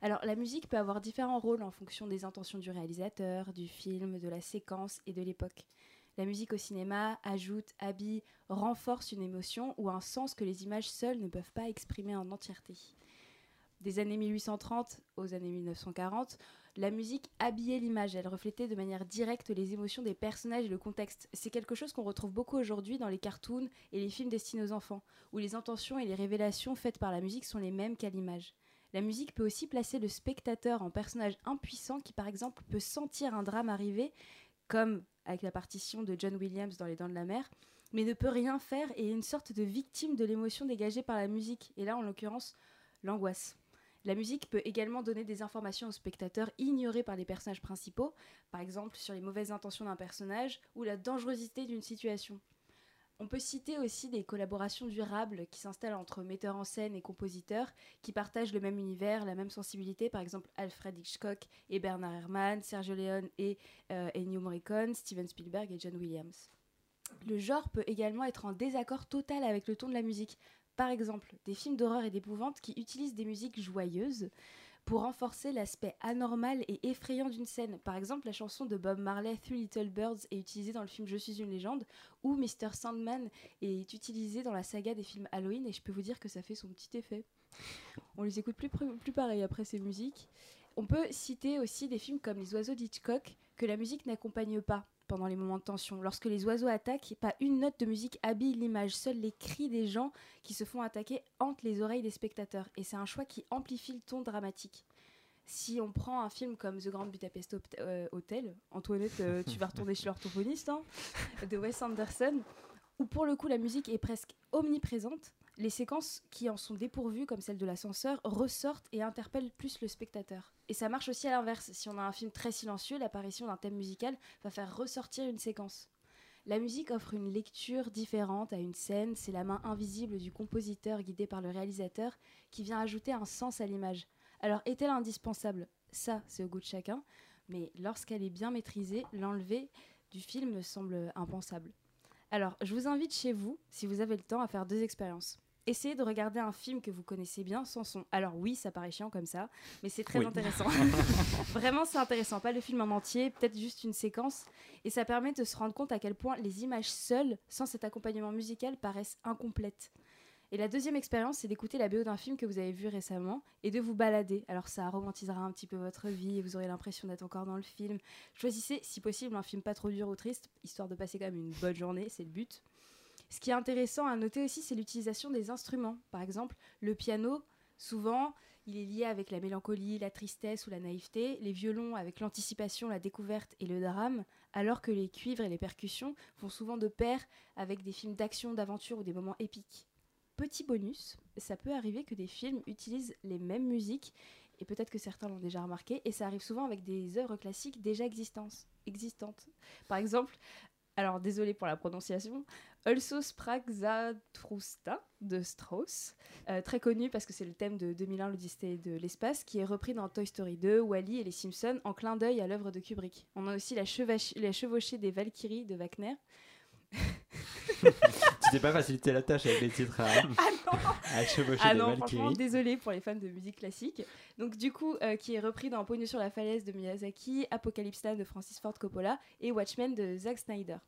Alors la musique peut avoir différents rôles en fonction des intentions du réalisateur, du film, de la séquence et de l'époque. La musique au cinéma ajoute, habille, renforce une émotion ou un sens que les images seules ne peuvent pas exprimer en entièreté. Des années 1830 aux années 1940, la musique habillait l'image, elle reflétait de manière directe les émotions des personnages et le contexte. C'est quelque chose qu'on retrouve beaucoup aujourd'hui dans les cartoons et les films destinés aux enfants, où les intentions et les révélations faites par la musique sont les mêmes qu'à l'image. La musique peut aussi placer le spectateur en personnage impuissant qui, par exemple, peut sentir un drame arriver, comme avec la partition de John Williams dans Les Dents de la Mer, mais ne peut rien faire et est une sorte de victime de l'émotion dégagée par la musique, et là, en l'occurrence, l'angoisse. La musique peut également donner des informations au spectateur ignorées par les personnages principaux, par exemple sur les mauvaises intentions d'un personnage ou la dangerosité d'une situation. On peut citer aussi des collaborations durables qui s'installent entre metteurs en scène et compositeurs qui partagent le même univers, la même sensibilité, par exemple Alfred Hitchcock et Bernard Herrmann, Sergio Leone et euh, Ennio Morricone, Steven Spielberg et John Williams. Le genre peut également être en désaccord total avec le ton de la musique. Par exemple, des films d'horreur et d'épouvante qui utilisent des musiques joyeuses pour renforcer l'aspect anormal et effrayant d'une scène. Par exemple, la chanson de Bob Marley, Three Little Birds, est utilisée dans le film Je suis une légende, ou Mr. Sandman est utilisé dans la saga des films Halloween, et je peux vous dire que ça fait son petit effet. On les écoute plus, plus pareil après ces musiques. On peut citer aussi des films comme Les oiseaux d'Hitchcock, que la musique n'accompagne pas pendant les moments de tension. Lorsque les oiseaux attaquent, pas une note de musique habille l'image. Seuls les cris des gens qui se font attaquer hantent les oreilles des spectateurs. Et c'est un choix qui amplifie le ton dramatique. Si on prend un film comme The Grand Budapest euh, Hotel, Antoinette, euh, tu vas retourner chez l'orthophoniste, hein, de Wes Anderson, où pour le coup la musique est presque omniprésente, les séquences qui en sont dépourvues, comme celle de l'ascenseur, ressortent et interpellent plus le spectateur. Et ça marche aussi à l'inverse. Si on a un film très silencieux, l'apparition d'un thème musical va faire ressortir une séquence. La musique offre une lecture différente à une scène, c'est la main invisible du compositeur guidé par le réalisateur qui vient ajouter un sens à l'image. Alors est-elle indispensable? Ça, c'est au goût de chacun, mais lorsqu'elle est bien maîtrisée, l'enlever du film semble impensable. Alors, je vous invite chez vous, si vous avez le temps, à faire deux expériences. Essayez de regarder un film que vous connaissez bien sans son. Alors oui, ça paraît chiant comme ça, mais c'est très intéressant. Vraiment, c'est intéressant. Pas le film en entier, peut-être juste une séquence. Et ça permet de se rendre compte à quel point les images seules, sans cet accompagnement musical, paraissent incomplètes. Et la deuxième expérience, c'est d'écouter la BO d'un film que vous avez vu récemment et de vous balader. Alors ça romantisera un petit peu votre vie et vous aurez l'impression d'être encore dans le film. Choisissez, si possible, un film pas trop dur ou triste, histoire de passer quand même une bonne journée, c'est le but. Ce qui est intéressant à noter aussi, c'est l'utilisation des instruments. Par exemple, le piano, souvent, il est lié avec la mélancolie, la tristesse ou la naïveté, les violons avec l'anticipation, la découverte et le drame, alors que les cuivres et les percussions vont souvent de pair avec des films d'action, d'aventure ou des moments épiques. Petit bonus, ça peut arriver que des films utilisent les mêmes musiques, et peut-être que certains l'ont déjà remarqué, et ça arrive souvent avec des œuvres classiques déjà existantes. Par exemple, alors désolé pour la prononciation, Also sprach Zarathustra de Strauss, euh, très connu parce que c'est le thème de 2001 l'Odyssée de l'espace, qui est repris dans Toy Story 2, Wally et les Simpsons en clin d'œil à l'œuvre de Kubrick. On a aussi la, la chevauchée des Valkyries de Wagner. tu t'es pas facilité la tâche avec les titres à, Ah non à chevaucher Ah des non, franchement, Valkyries. désolé pour les fans de musique classique. Donc du coup, euh, qui est repris dans Pogno sur la falaise de Miyazaki, Apocalypse Now de Francis Ford Coppola et Watchmen de Zack Snyder.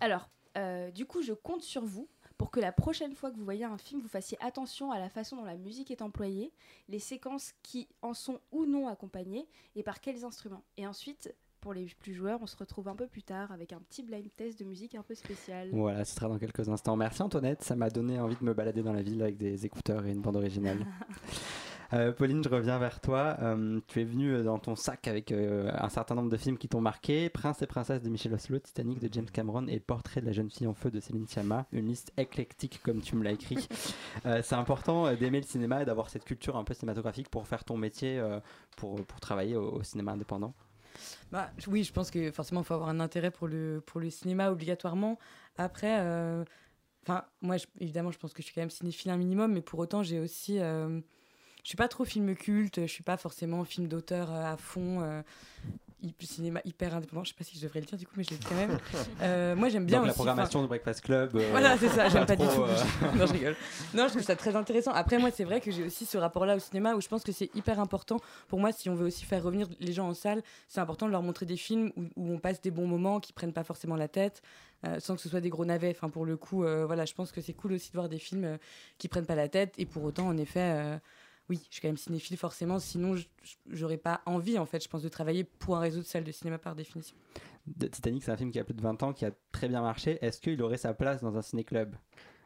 Alors, euh, du coup, je compte sur vous pour que la prochaine fois que vous voyez un film, vous fassiez attention à la façon dont la musique est employée, les séquences qui en sont ou non accompagnées et par quels instruments. Et ensuite, pour les plus joueurs, on se retrouve un peu plus tard avec un petit blind test de musique un peu spécial. Voilà, ce sera dans quelques instants. Merci Antoinette, ça m'a donné envie de me balader dans la ville avec des écouteurs et une bande originale. Euh, Pauline, je reviens vers toi. Euh, tu es venue dans ton sac avec euh, un certain nombre de films qui t'ont marqué Prince et Princesse de Michel Oslo, Titanic de James Cameron et Portrait de la jeune fille en feu de Céline Sciamma. Une liste éclectique comme tu me l'as écrit. Euh, c'est important euh, d'aimer le cinéma et d'avoir cette culture un peu cinématographique pour faire ton métier, euh, pour, pour travailler au, au cinéma indépendant. Bah, oui, je pense que forcément, il faut avoir un intérêt pour le, pour le cinéma obligatoirement. Après, euh, enfin, moi, je- évidemment, je pense que je suis quand même cinéphile un minimum, mais pour autant, j'ai aussi. Je suis pas trop film culte, je suis pas forcément film d'auteur euh, à fond, euh, cinéma hyper indépendant. Je sais pas si je devrais le dire du coup, mais je le dis quand même. Euh, moi, j'aime bien Donc la aussi, enfin, programmation du Breakfast Club. euh, voilà, c'est ça, j'aime pas, du trop, tout. euh, non, je rigole. Non, je trouve ça très intéressant. Après, moi, c'est vrai que j'ai aussi ce rapport-là au cinéma où je pense que c'est hyper important. Pour moi, si on veut aussi faire revenir les gens en salle, c'est important de leur montrer des films où, où on passe des bons moments, qui prennent pas forcément la tête, sans que ce soit des gros navets. Enfin, pour le coup, voilà, je pense que c'est cool aussi de voir des films qui prennent pas la tête. Et pour autant, en effet. Oui, je suis quand même cinéphile forcément, sinon j'aurais pas envie en fait, je pense, de travailler pour un réseau de salles de cinéma par définition. de Titanic, c'est un film qui a plus de 20 ans, qui a très bien marché. Est-ce qu'il aurait sa place dans un ciné-club?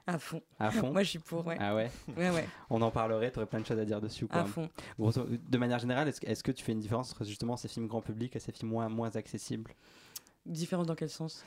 À fond. À fond Moi je suis pour, ouais. Ah ouais? Ouais, ouais, On en parlerait, tu aurais plein de choses à dire dessus. Quoi. à fond. De manière générale, est-ce que, tu fais une différence entre justement ces films grand public et ces films moins, moins accessibles? Différence dans quel sens?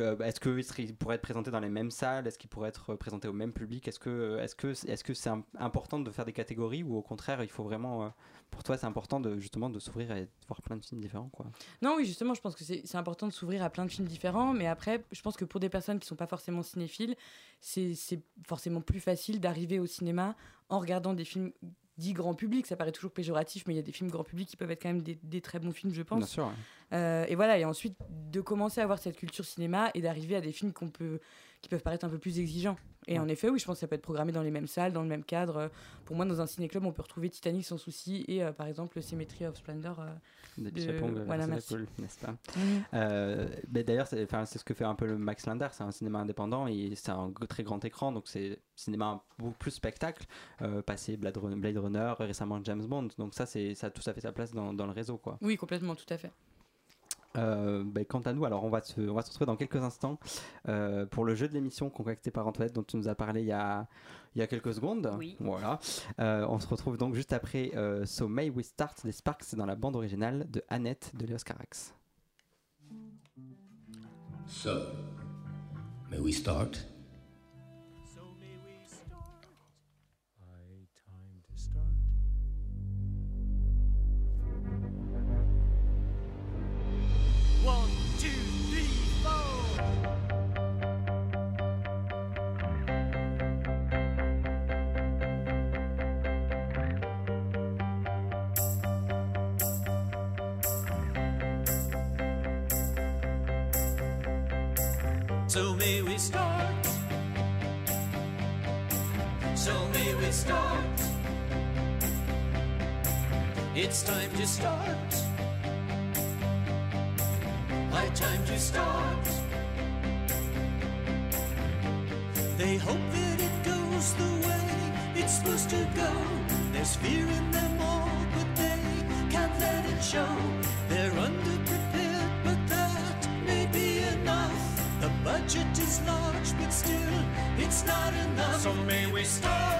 Est-ce qu'ils pourraient être présentés dans les mêmes salles? Est-ce qu'ils pourraient être présentés au même public? Est-ce que est-ce que est-ce que c'est im- important de faire des catégories ou au contraire il faut vraiment euh, pour toi c'est important de justement de s'ouvrir et de voir plein de films différents quoi? Non, oui, justement, je pense que c'est c'est important de s'ouvrir à plein de films différents, mais après, je pense que pour des personnes qui sont pas forcément cinéphiles, c'est c'est forcément plus facile d'arriver au cinéma en regardant des films dits grand public. Ça paraît toujours péjoratif, mais il y a des films grand public qui peuvent être quand même des, des très bons films, je pense. Bien sûr. Euh, et voilà, et ensuite de commencer à avoir cette culture cinéma et d'arriver à des films qu'on peut, qui peuvent paraître un peu plus exigeants. Et en effet, oui, je pense que ça peut être programmé dans les mêmes salles, dans le même cadre. Euh, Pour moi, dans un ciné-club, on peut retrouver Titanic sans souci et euh, par exemple Symmetry of Splendor. euh, de- euh, voilà, c'est merci. cool, n'est-ce pas Euh, mais d'ailleurs, c'est ce que fait un peu le Max Linder, c'est un cinéma indépendant et c'est un très grand écran, donc c'est cinéma beaucoup plus spectacle, euh, passé Blade Runner, Blade Runner, récemment James Bond, donc ça, c'est ça a tout à fait sa place dans, dans le réseau. quoi. Oui, complètement, tout à fait. Euh, ben, quant à nous, alors on va, se, on va se retrouver dans quelques instants euh, pour le jeu de l'émission concocté par Antoinette dont tu nous as parlé il y a, il y a quelques secondes. Oui. Voilà. Euh, on se retrouve donc juste après euh, So May We Start des Sparks dans la bande originale de Annette de Léos Carax. So, may we start? One, two, three, four. So may we start. So may we start. It's time to start. To start. They hope that it goes the way it's supposed to go. There's fear in them all, but they can't let it show. They're underprepared, but that may be enough. The budget is large, but still, it's not enough. So may we start.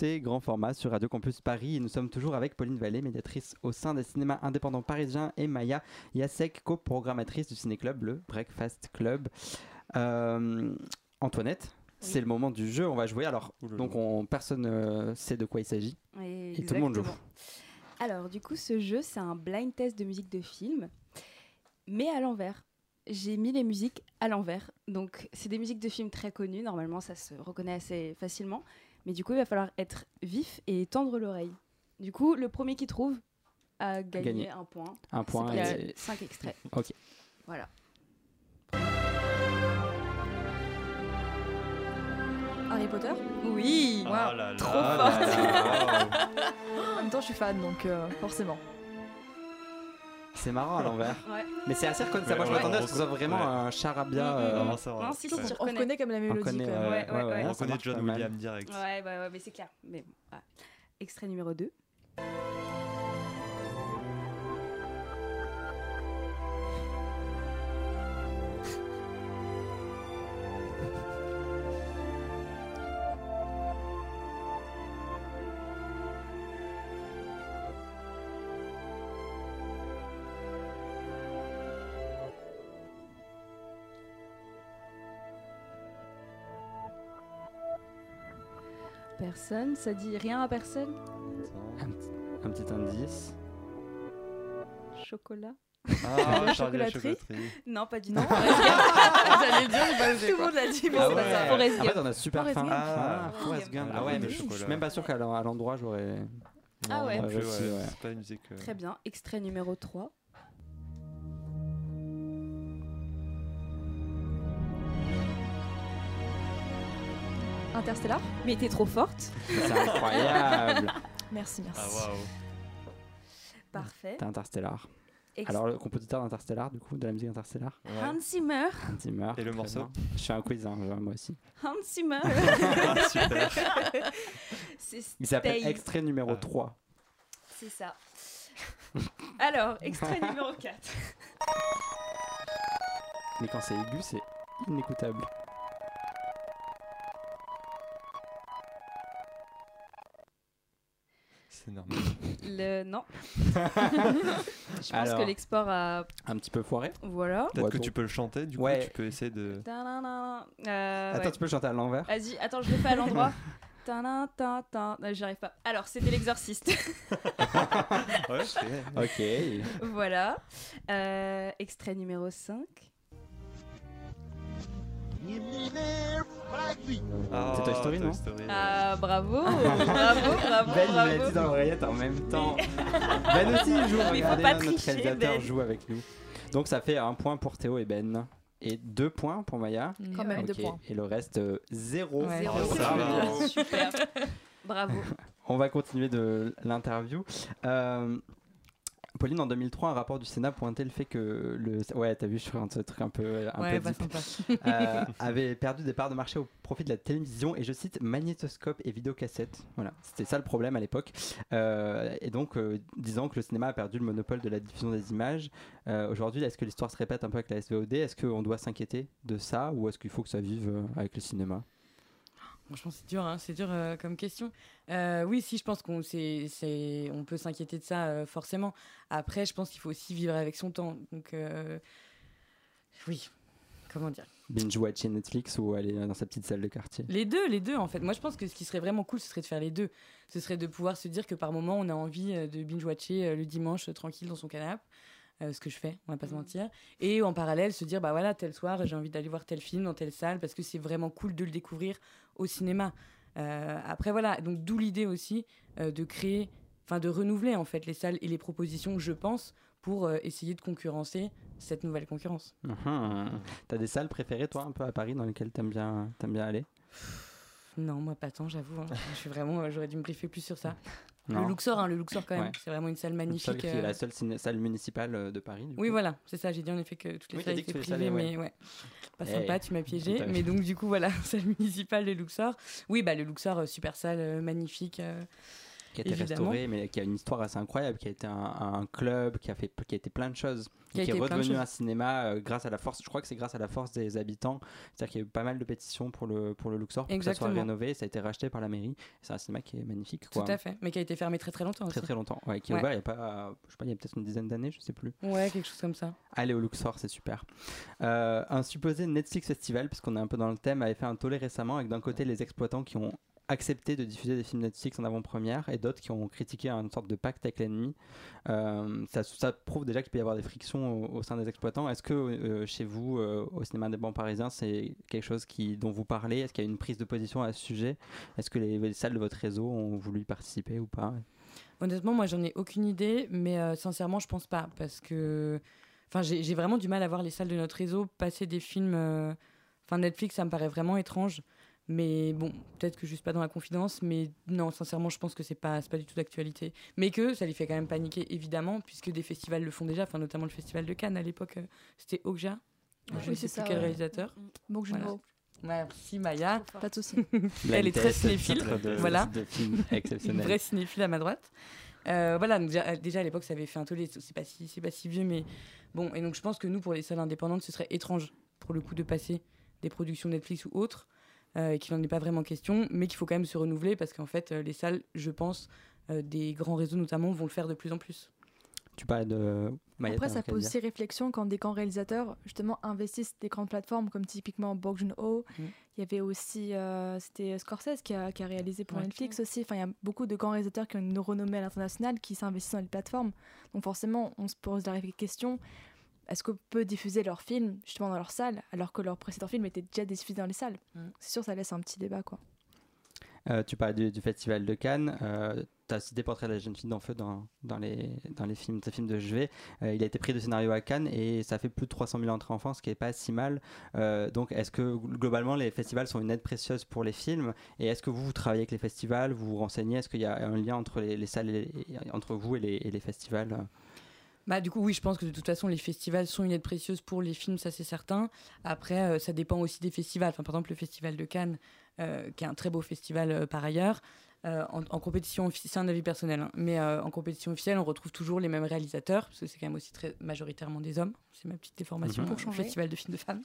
Grand Format sur Radio Campus Paris et nous sommes toujours avec Pauline Vallée, médiatrice au sein des cinémas indépendants parisiens et Maya Yasek, coprogrammatrice du ciné-club, le Breakfast Club. Euh, Antoinette, c'est le moment du jeu, on va jouer. Alors, donc on, personne ne sait de quoi il s'agit et tout le monde joue. Alors, du coup, ce jeu, c'est un blind test de musique de film, mais à l'envers. J'ai mis les musiques à l'envers. Donc, c'est des musiques de films très connues. Normalement, ça se reconnaît assez facilement. Mais du coup, il va falloir être vif et tendre l'oreille. Du coup, le premier qui trouve a gagné, Gagné. un point. Un point C'est qu'il y a cinq extraits. Ok. Voilà. Harry Potter Oui Oh là là. Trop là. En même temps, je suis fan, donc euh, forcément. C'est marrant à l'envers. Ouais. Mais c'est assez reconnaissable. Moi, je Ouais, m'attendais à on ce que ce soit vraiment ouais. un charabia. Mm, mm, euh, Non, ça va. Non, si, si, Ouais. tu On reconnaît comme la mélodie. connaît, quand même. ouais, Ouais, ouais, ouais. On ça connaît marche John. Williams direct. Ouais, ouais, ouais, mais c'est clair. Mais bon, ouais. Extrait numéro 2. Personne, ça dit rien à personne? Un, petit- un petit indice. Chocolat Ah, La chocolaterie chocolaterie. Non, pas du. J'allais le dire, Tout le monde l'a dit, mais Ah c'est ouais. pas ça. Forrest En Gump. fait, on a super Forrest faim. Gump. Ah, Ah, Forrest Gump. la Ah ouais, mais je je suis chocolat. même pas sûr qu'à l'endroit j'aurais. Ah ouais. Ouais. ouais. C'est pas une musique. euh, Très bien. Extrait numéro 3. Interstellar Mais t'es trop forte. C'est incroyable. Merci, merci. Ah. Parfait. T'es Interstellar. Ex- Alors, le compositeur d'Interstellar, du coup, de la musique Interstellar, Ouais. Hans Zimmer. Hans Zimmer. Et le morceau bien. Je fais un quiz, hein, moi aussi. Hans Zimmer. Ah, Il s'appelle extrait numéro Ah. 3. C'est ça. Alors, extrait numéro 4. Mais quand c'est aigu, c'est inécoutable. C'est normal. Le... Non. Je pense Alors. que l'export a... Un petit peu foiré. Voilà. Peut-être Ouais, que tu peux le chanter, du Ouais. coup, tu peux essayer de. Euh, Attends, ouais. tu peux le chanter à l'envers Vas-y, attends, je le fais à l'endroit. J'y arrive pas. Alors, c'était l'exorciste. Ok. voilà. Euh, extrait numéro 5. Ah, C'est Toy Story, non Story, ouais. Ah, bravo, bravo, bravo, Ben, il m'a dit bravo. dans l'oreillette en même temps. Ben aussi, il joue. Mais faut Regardez, pas notre tricher, réalisateur Ben. joue avec nous. Donc, ça fait un point pour Théo et Ben. Et deux points pour Maya. Quand même, deux Ok. points. Et le reste, euh, zéro. Ouais, Zéro, Oh, c'est ça bien. va. Super. Bravo. On va continuer de l'interview. Euh, Pauline, en 2003, un rapport du Sénat pointait le fait que le. Ouais, t'as vu, je suis un truc un peu. Un Ouais, peu deep. sympa. Euh, avait perdu des parts de marché au profit de la télévision et je cite magnétoscope et vidéocassette. Voilà, c'était ça le problème à l'époque. Euh, et donc, euh, disant que le cinéma a perdu le monopole de la diffusion des images. Euh, Aujourd'hui, est-ce que l'histoire se répète un peu avec la SVOD Est-ce qu'on doit s'inquiéter de ça ou est-ce qu'il faut que ça vive euh, avec le cinéma? Franchement, c'est dur, hein, c'est dur euh, comme question. Euh, oui, si, je pense qu'on c'est, c'est, on peut s'inquiéter de ça euh, forcément. Après, je pense qu'il faut aussi vivre avec son temps. Donc, euh, oui, comment dire? Binge-watcher Netflix ou aller dans sa petite salle de quartier? Les deux, les deux en fait. Moi je pense que ce qui serait vraiment cool, ce serait de faire les deux. Ce serait de pouvoir se dire que par moment on a envie de binge-watcher le dimanche euh, tranquille dans son canapé. euh, ce que je fais, on va pas se mentir. Et en parallèle, se dire, bah voilà, tel soir, j'ai envie d'aller voir tel film dans telle salle parce que c'est vraiment cool de le découvrir au cinéma. Euh, après, voilà, donc d'où l'idée aussi euh, de créer, enfin de renouveler en fait les salles et les propositions, je pense, pour euh, essayer de concurrencer cette nouvelle concurrence. T'as des salles préférées, toi, un peu à Paris, dans lesquelles t'aimes bien, t'aimes bien aller? Non, moi pas tant, j'avoue. hein. je suis vraiment, j'aurais dû me briefer plus sur ça. Non. Le Luxor, hein, le Luxor quand même, Ouais. c'est vraiment une salle Le magnifique. seul qui est euh, la seule ciné- salle municipale euh, de Paris. du Oui, voilà, c'est ça. J'ai dit en effet que toutes les Oui, salles étaient privées, salles, mais ouais. Pas Eh, sympa, tu m'as piégé. Mais donc, du coup, voilà, salle municipale de Luxor. Oui, bah, le Luxor, euh, super salle, euh, magnifique. euh, qui a été évidemment. restauré, mais qui a une histoire assez incroyable, qui a été un, un club, qui a fait, qui a été plein de choses, Qui et qui est redevenu un cinéma euh, grâce à la force. Je crois que c'est grâce à la force des habitants. C'est-à-dire qu'il y a eu pas mal de pétitions pour le pour le Luxor pour que ça soit Exactement. rénové. Ça a été racheté par la mairie. C'est un cinéma qui est magnifique. Tout Quoi. à fait. Mais qui a été fermé très très longtemps Très aussi. très longtemps. Ouais, qui est Ouais. ouvert il y a pas, je sais pas, il y a peut-être une dizaine d'années, je sais plus. Ouais, quelque chose comme ça. Allez au Luxor, c'est super. Euh, un supposé Netflix Festival, puisqu'on est un peu dans le thème, avait fait un tollé récemment avec d'un côté les exploitants qui ont accepté de diffuser des films Netflix en avant-première et d'autres qui ont critiqué une sorte de pacte avec l'ennemi. Euh, ça, prouve déjà qu'il peut y avoir des frictions au, sein des exploitants. Est-ce que euh, chez vous, euh, au cinéma indépendant parisien, c'est quelque chose dont vous parlez? Est-ce qu'il y a une prise de position à ce sujet? Est-ce que les, les salles de votre réseau ont voulu y participer ou pas? Honnêtement, moi, j'en ai aucune idée, mais sincèrement, je pense pas. Parce que. Enfin, j'ai vraiment du mal à voir les salles de notre réseau passer des films. Netflix, ça me paraît vraiment étrange. Mais bon, peut-être que je suis pas dans la confidence, mais non, sincèrement, je pense que c'est pas, c'est pas du tout d'actualité. Mais que ça les fait quand même paniquer, évidemment, puisque des festivals le font déjà, enfin, notamment le festival de Cannes à l'époque, euh, c'était Okja. je Oui, ne sais ça, plus quel ouais. réalisateur. Bon, je Voilà. Merci Maya. Pas de souci. Elle est très cinéphile. de- voilà. de. Une vraie cinéphile à ma droite. Euh, voilà, donc déjà, déjà, à l'époque, ça avait fait un tollé. C'est pas si, c'est pas si vieux, mais bon. Et donc je pense que nous, pour les salles indépendantes, ce serait étrange pour le coup de passer des productions Netflix ou autres, euh, et qu'il n'en est pas vraiment question, mais qu'il faut quand même se renouveler parce qu'en fait, euh, les salles, je pense, euh, des grands réseaux notamment, vont le faire de plus en plus. Tu parlais de. Maya, Après, ça pose aussi réflexion quand des grands réalisateurs, justement, investissent des grandes plateformes comme typiquement Bong Joon-ho. Mhm. Il y avait aussi, euh, c'était Scorsese qui a, qui a réalisé pour Ouais. Netflix aussi. Enfin, il y a beaucoup de grands réalisateurs qui ont une renommée à l'international qui s'investissent dans les plateformes. Donc forcément, on se pose la question est-ce qu'on peut diffuser leurs films justement dans leurs salles alors que leurs précédents films étaient déjà diffusés dans les salles Mhm. C'est sûr, ça laisse un petit débat, quoi. Euh, tu parlais du, du festival de Cannes. Euh, tu as cité Portrait de la jeune fille d'en feu dans, dans, les, dans les films, tes films de Jeuvet. Euh, il a été pris de scénario à Cannes et ça fait plus de 300 000 entrées en France, ce qui est pas si mal. Euh, donc, est-ce que globalement les festivals sont une aide précieuse pour les films? Et est-ce que vous, vous travaillez avec les festivals? Vous vous renseignez? Est-ce qu'il y a un lien entre les, les salles, et entre vous et les, et les festivals? Bah, du coup, oui, je pense que de toute façon, les festivals sont une aide précieuse pour les films, ça c'est certain. Après, euh, ça dépend aussi des festivals. Par exemple, le festival de Cannes, euh, qui est un très beau festival euh, par ailleurs, euh, en, en compétition officielle, c'est un avis personnel, hein, mais euh, en compétition officielle, on retrouve toujours les mêmes réalisateurs, parce que c'est quand même aussi très majoritairement des hommes. C'est ma petite déformation Mhm. pour changer. festival de films de femmes.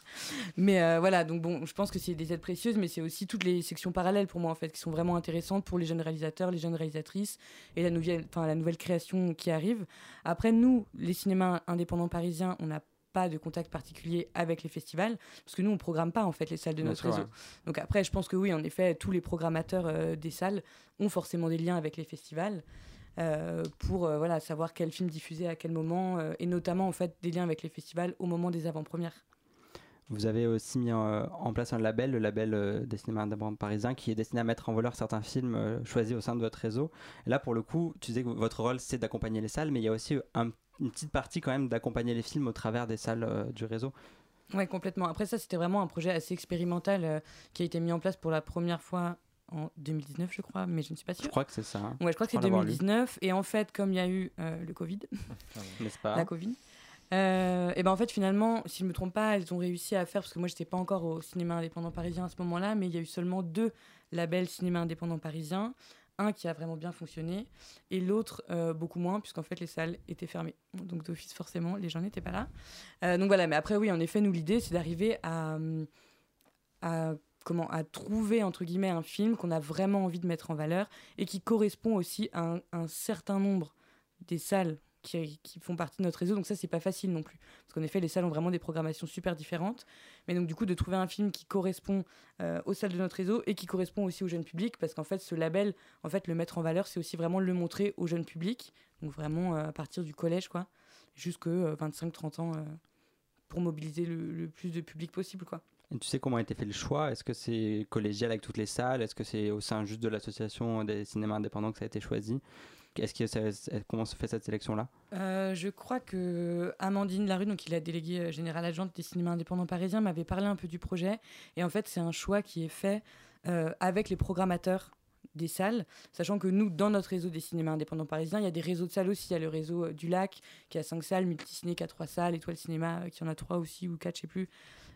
Mais euh, voilà, donc bon, je pense que c'est des aides précieuses, mais c'est aussi toutes les sections parallèles pour moi, en fait, qui sont vraiment intéressantes pour les jeunes réalisateurs, les jeunes réalisatrices et la nouvelle, enfin, la nouvelle création qui arrive. Après, nous, les cinémas indépendants parisiens, on n'a pas de contact particulier avec les festivals, parce que nous, on programme pas en fait les salles de notre réseau. Donc après, je pense que oui, en effet, tous les programmateurs euh, des salles ont forcément des liens avec les festivals euh, pour euh, voilà savoir quel film diffuser à quel moment, euh, et notamment en fait des liens avec les festivals au moment des avant-premières. Vous avez aussi mis en, en place un label, le label euh, des cinémas indépendants parisiens, qui est destiné à mettre en valeur certains films euh, choisis au sein de votre réseau. Et là, pour le coup, tu disais que votre rôle, c'est d'accompagner les salles, mais il y a aussi un- une petite partie quand même d'accompagner les films au travers des salles euh, du réseau. Ouais, complètement. Après ça, c'était vraiment un projet assez expérimental euh, qui a été mis en place pour la première fois en 2019, je crois, mais je ne suis pas sûre. Je crois que c'est ça. hein. Ouais, je crois que c'est crois l'avoir lu. 2019. Et en fait, comme il y a eu euh, le Covid, N'est-ce pas la Covid, euh, et ben en fait, finalement, si je me trompe pas, elles ont réussi à faire, parce que moi, j'étais pas encore au cinéma indépendant parisien à ce moment-là, mais il y a eu seulement deux labels cinéma indépendant parisien. Un qui a vraiment bien fonctionné et l'autre euh, beaucoup moins, puisqu'en fait les salles étaient fermées. Donc d'office, forcément, les gens n'étaient pas là. Euh, donc voilà, mais après, oui, en effet, nous, l'idée, c'est d'arriver à, comment à trouver entre guillemets un film qu'on a vraiment envie de mettre en valeur et qui correspond aussi à un certain nombre des salles qui, font partie de notre réseau. Donc ça, c'est pas facile non plus. Parce qu'en effet, les salles ont vraiment des programmations super différentes. Mais donc du coup, de trouver un film qui correspond euh, aux salles de notre réseau et qui correspond aussi au jeune public, parce qu'en fait, ce label, en fait, le mettre en valeur, c'est aussi vraiment le montrer au jeune public. Donc vraiment euh, à partir du collège, quoi, jusque 25-30 ans, euh, pour mobiliser le, le plus de public possible, quoi. Et tu sais comment a été fait le choix? Est-ce que c'est collégial avec toutes les salles? Est-ce que c'est au sein juste de l'association des cinémas indépendants que ça a été choisi? Est-ce que comment se fait cette sélection-là Euh, je crois que Amandine Larue, donc il a délégué euh, générale adjointe des cinémas indépendants parisiens, m'avait parlé un peu du projet. Et en fait, c'est un choix qui est fait euh, avec les programmateurs des salles, sachant que nous, dans notre réseau des cinémas indépendants parisiens, il y a des réseaux de salles aussi. Il y a le réseau du Lac qui a cinq salles, Multiciné qui a trois salles, Étoile Cinéma qui en a trois aussi ou quatre, je sais plus.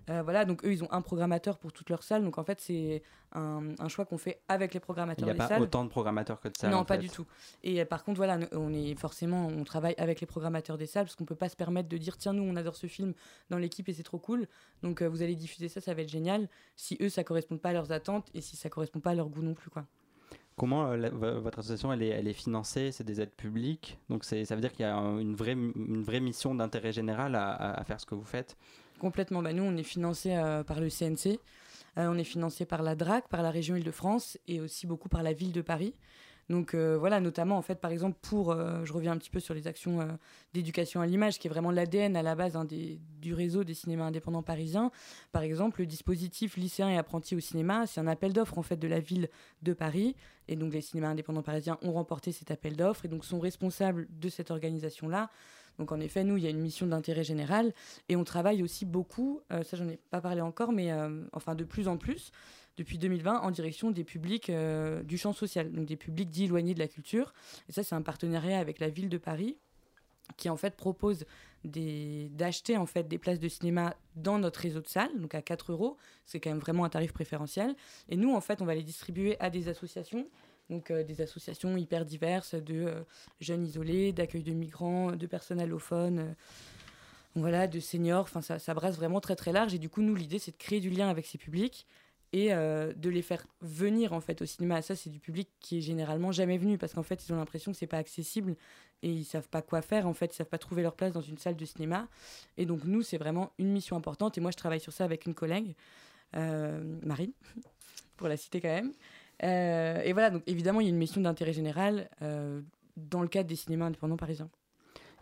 Euh, voilà, donc eux, ils ont un programmateur pour toutes leurs salles. Donc en fait, c'est un, un choix qu'on fait avec les Il programmateurs n'y a pas salles. autant de programmateurs que de salles Non, en pas fait. du tout. Et euh, par contre, voilà, on est forcément, on travaille avec les programmateurs des salles parce qu'on peut pas se permettre de dire tiens nous on adore ce film dans l'équipe et c'est trop cool. Donc euh, vous allez diffuser ça, ça va être génial. Si eux ça correspond pas à leurs attentes et si ça correspond pas à leur goût non plus quoi. Comment la- votre association elle est, elle est financée? C'est des aides publiques? Donc ça veut dire qu'il y a un- une vraie, une vraie mission d'intérêt général à, à- à faire ce que vous faites? Complètement. Bah, nous on est financé euh, par le CNC, Euh, on est financé par la DRAC, par la région Île-de-France et aussi beaucoup par la ville de Paris. Donc euh, voilà, notamment en fait par exemple pour, je reviens un petit peu sur les actions d'éducation à l'image, qui est vraiment l'ADN à la base hein, des- du réseau des cinémas indépendants parisiens. Par exemple, le dispositif lycéen et apprenti au cinéma, c'est un appel d'offres en fait de la ville de Paris, et donc les cinémas indépendants parisiens ont remporté cet appel d'offres et donc sont responsables de cette organisation-là. Donc en effet, nous, il y a une mission d'intérêt général et on travaille aussi beaucoup, euh, ça j'en ai pas parlé encore, mais euh, enfin de plus en plus, depuis 2020, en direction des publics euh, du champ social, donc des publics dits éloignés de la culture. Et ça, c'est un partenariat avec la ville de Paris qui en fait propose d'acheter en fait des places de cinéma dans notre réseau de salles, donc à 4 euros. C'est quand même vraiment un tarif préférentiel. Et nous, en fait, on va les distribuer à des associations. Donc euh, des associations hyper diverses de euh, jeunes isolés, d'accueil de migrants, de personnes allophones, euh, voilà, de seniors. Enfin, ça, ça brasse vraiment très très large. Et du coup, nous, l'idée, c'est de créer du lien avec ces publics et de les faire venir en fait au cinéma. Ça, c'est du public qui est généralement jamais venu parce qu'en fait, ils ont l'impression que c'est pas accessible et ils savent pas quoi faire. En fait, ils savent pas trouver leur place dans une salle de cinéma. Et donc, nous, c'est vraiment une mission importante. Et moi, je travaille sur ça avec une collègue, Marine, pour la citer quand même. Euh, et voilà, donc évidemment, il y a une mission d'intérêt général euh, dans le cadre des cinémas indépendants parisiens.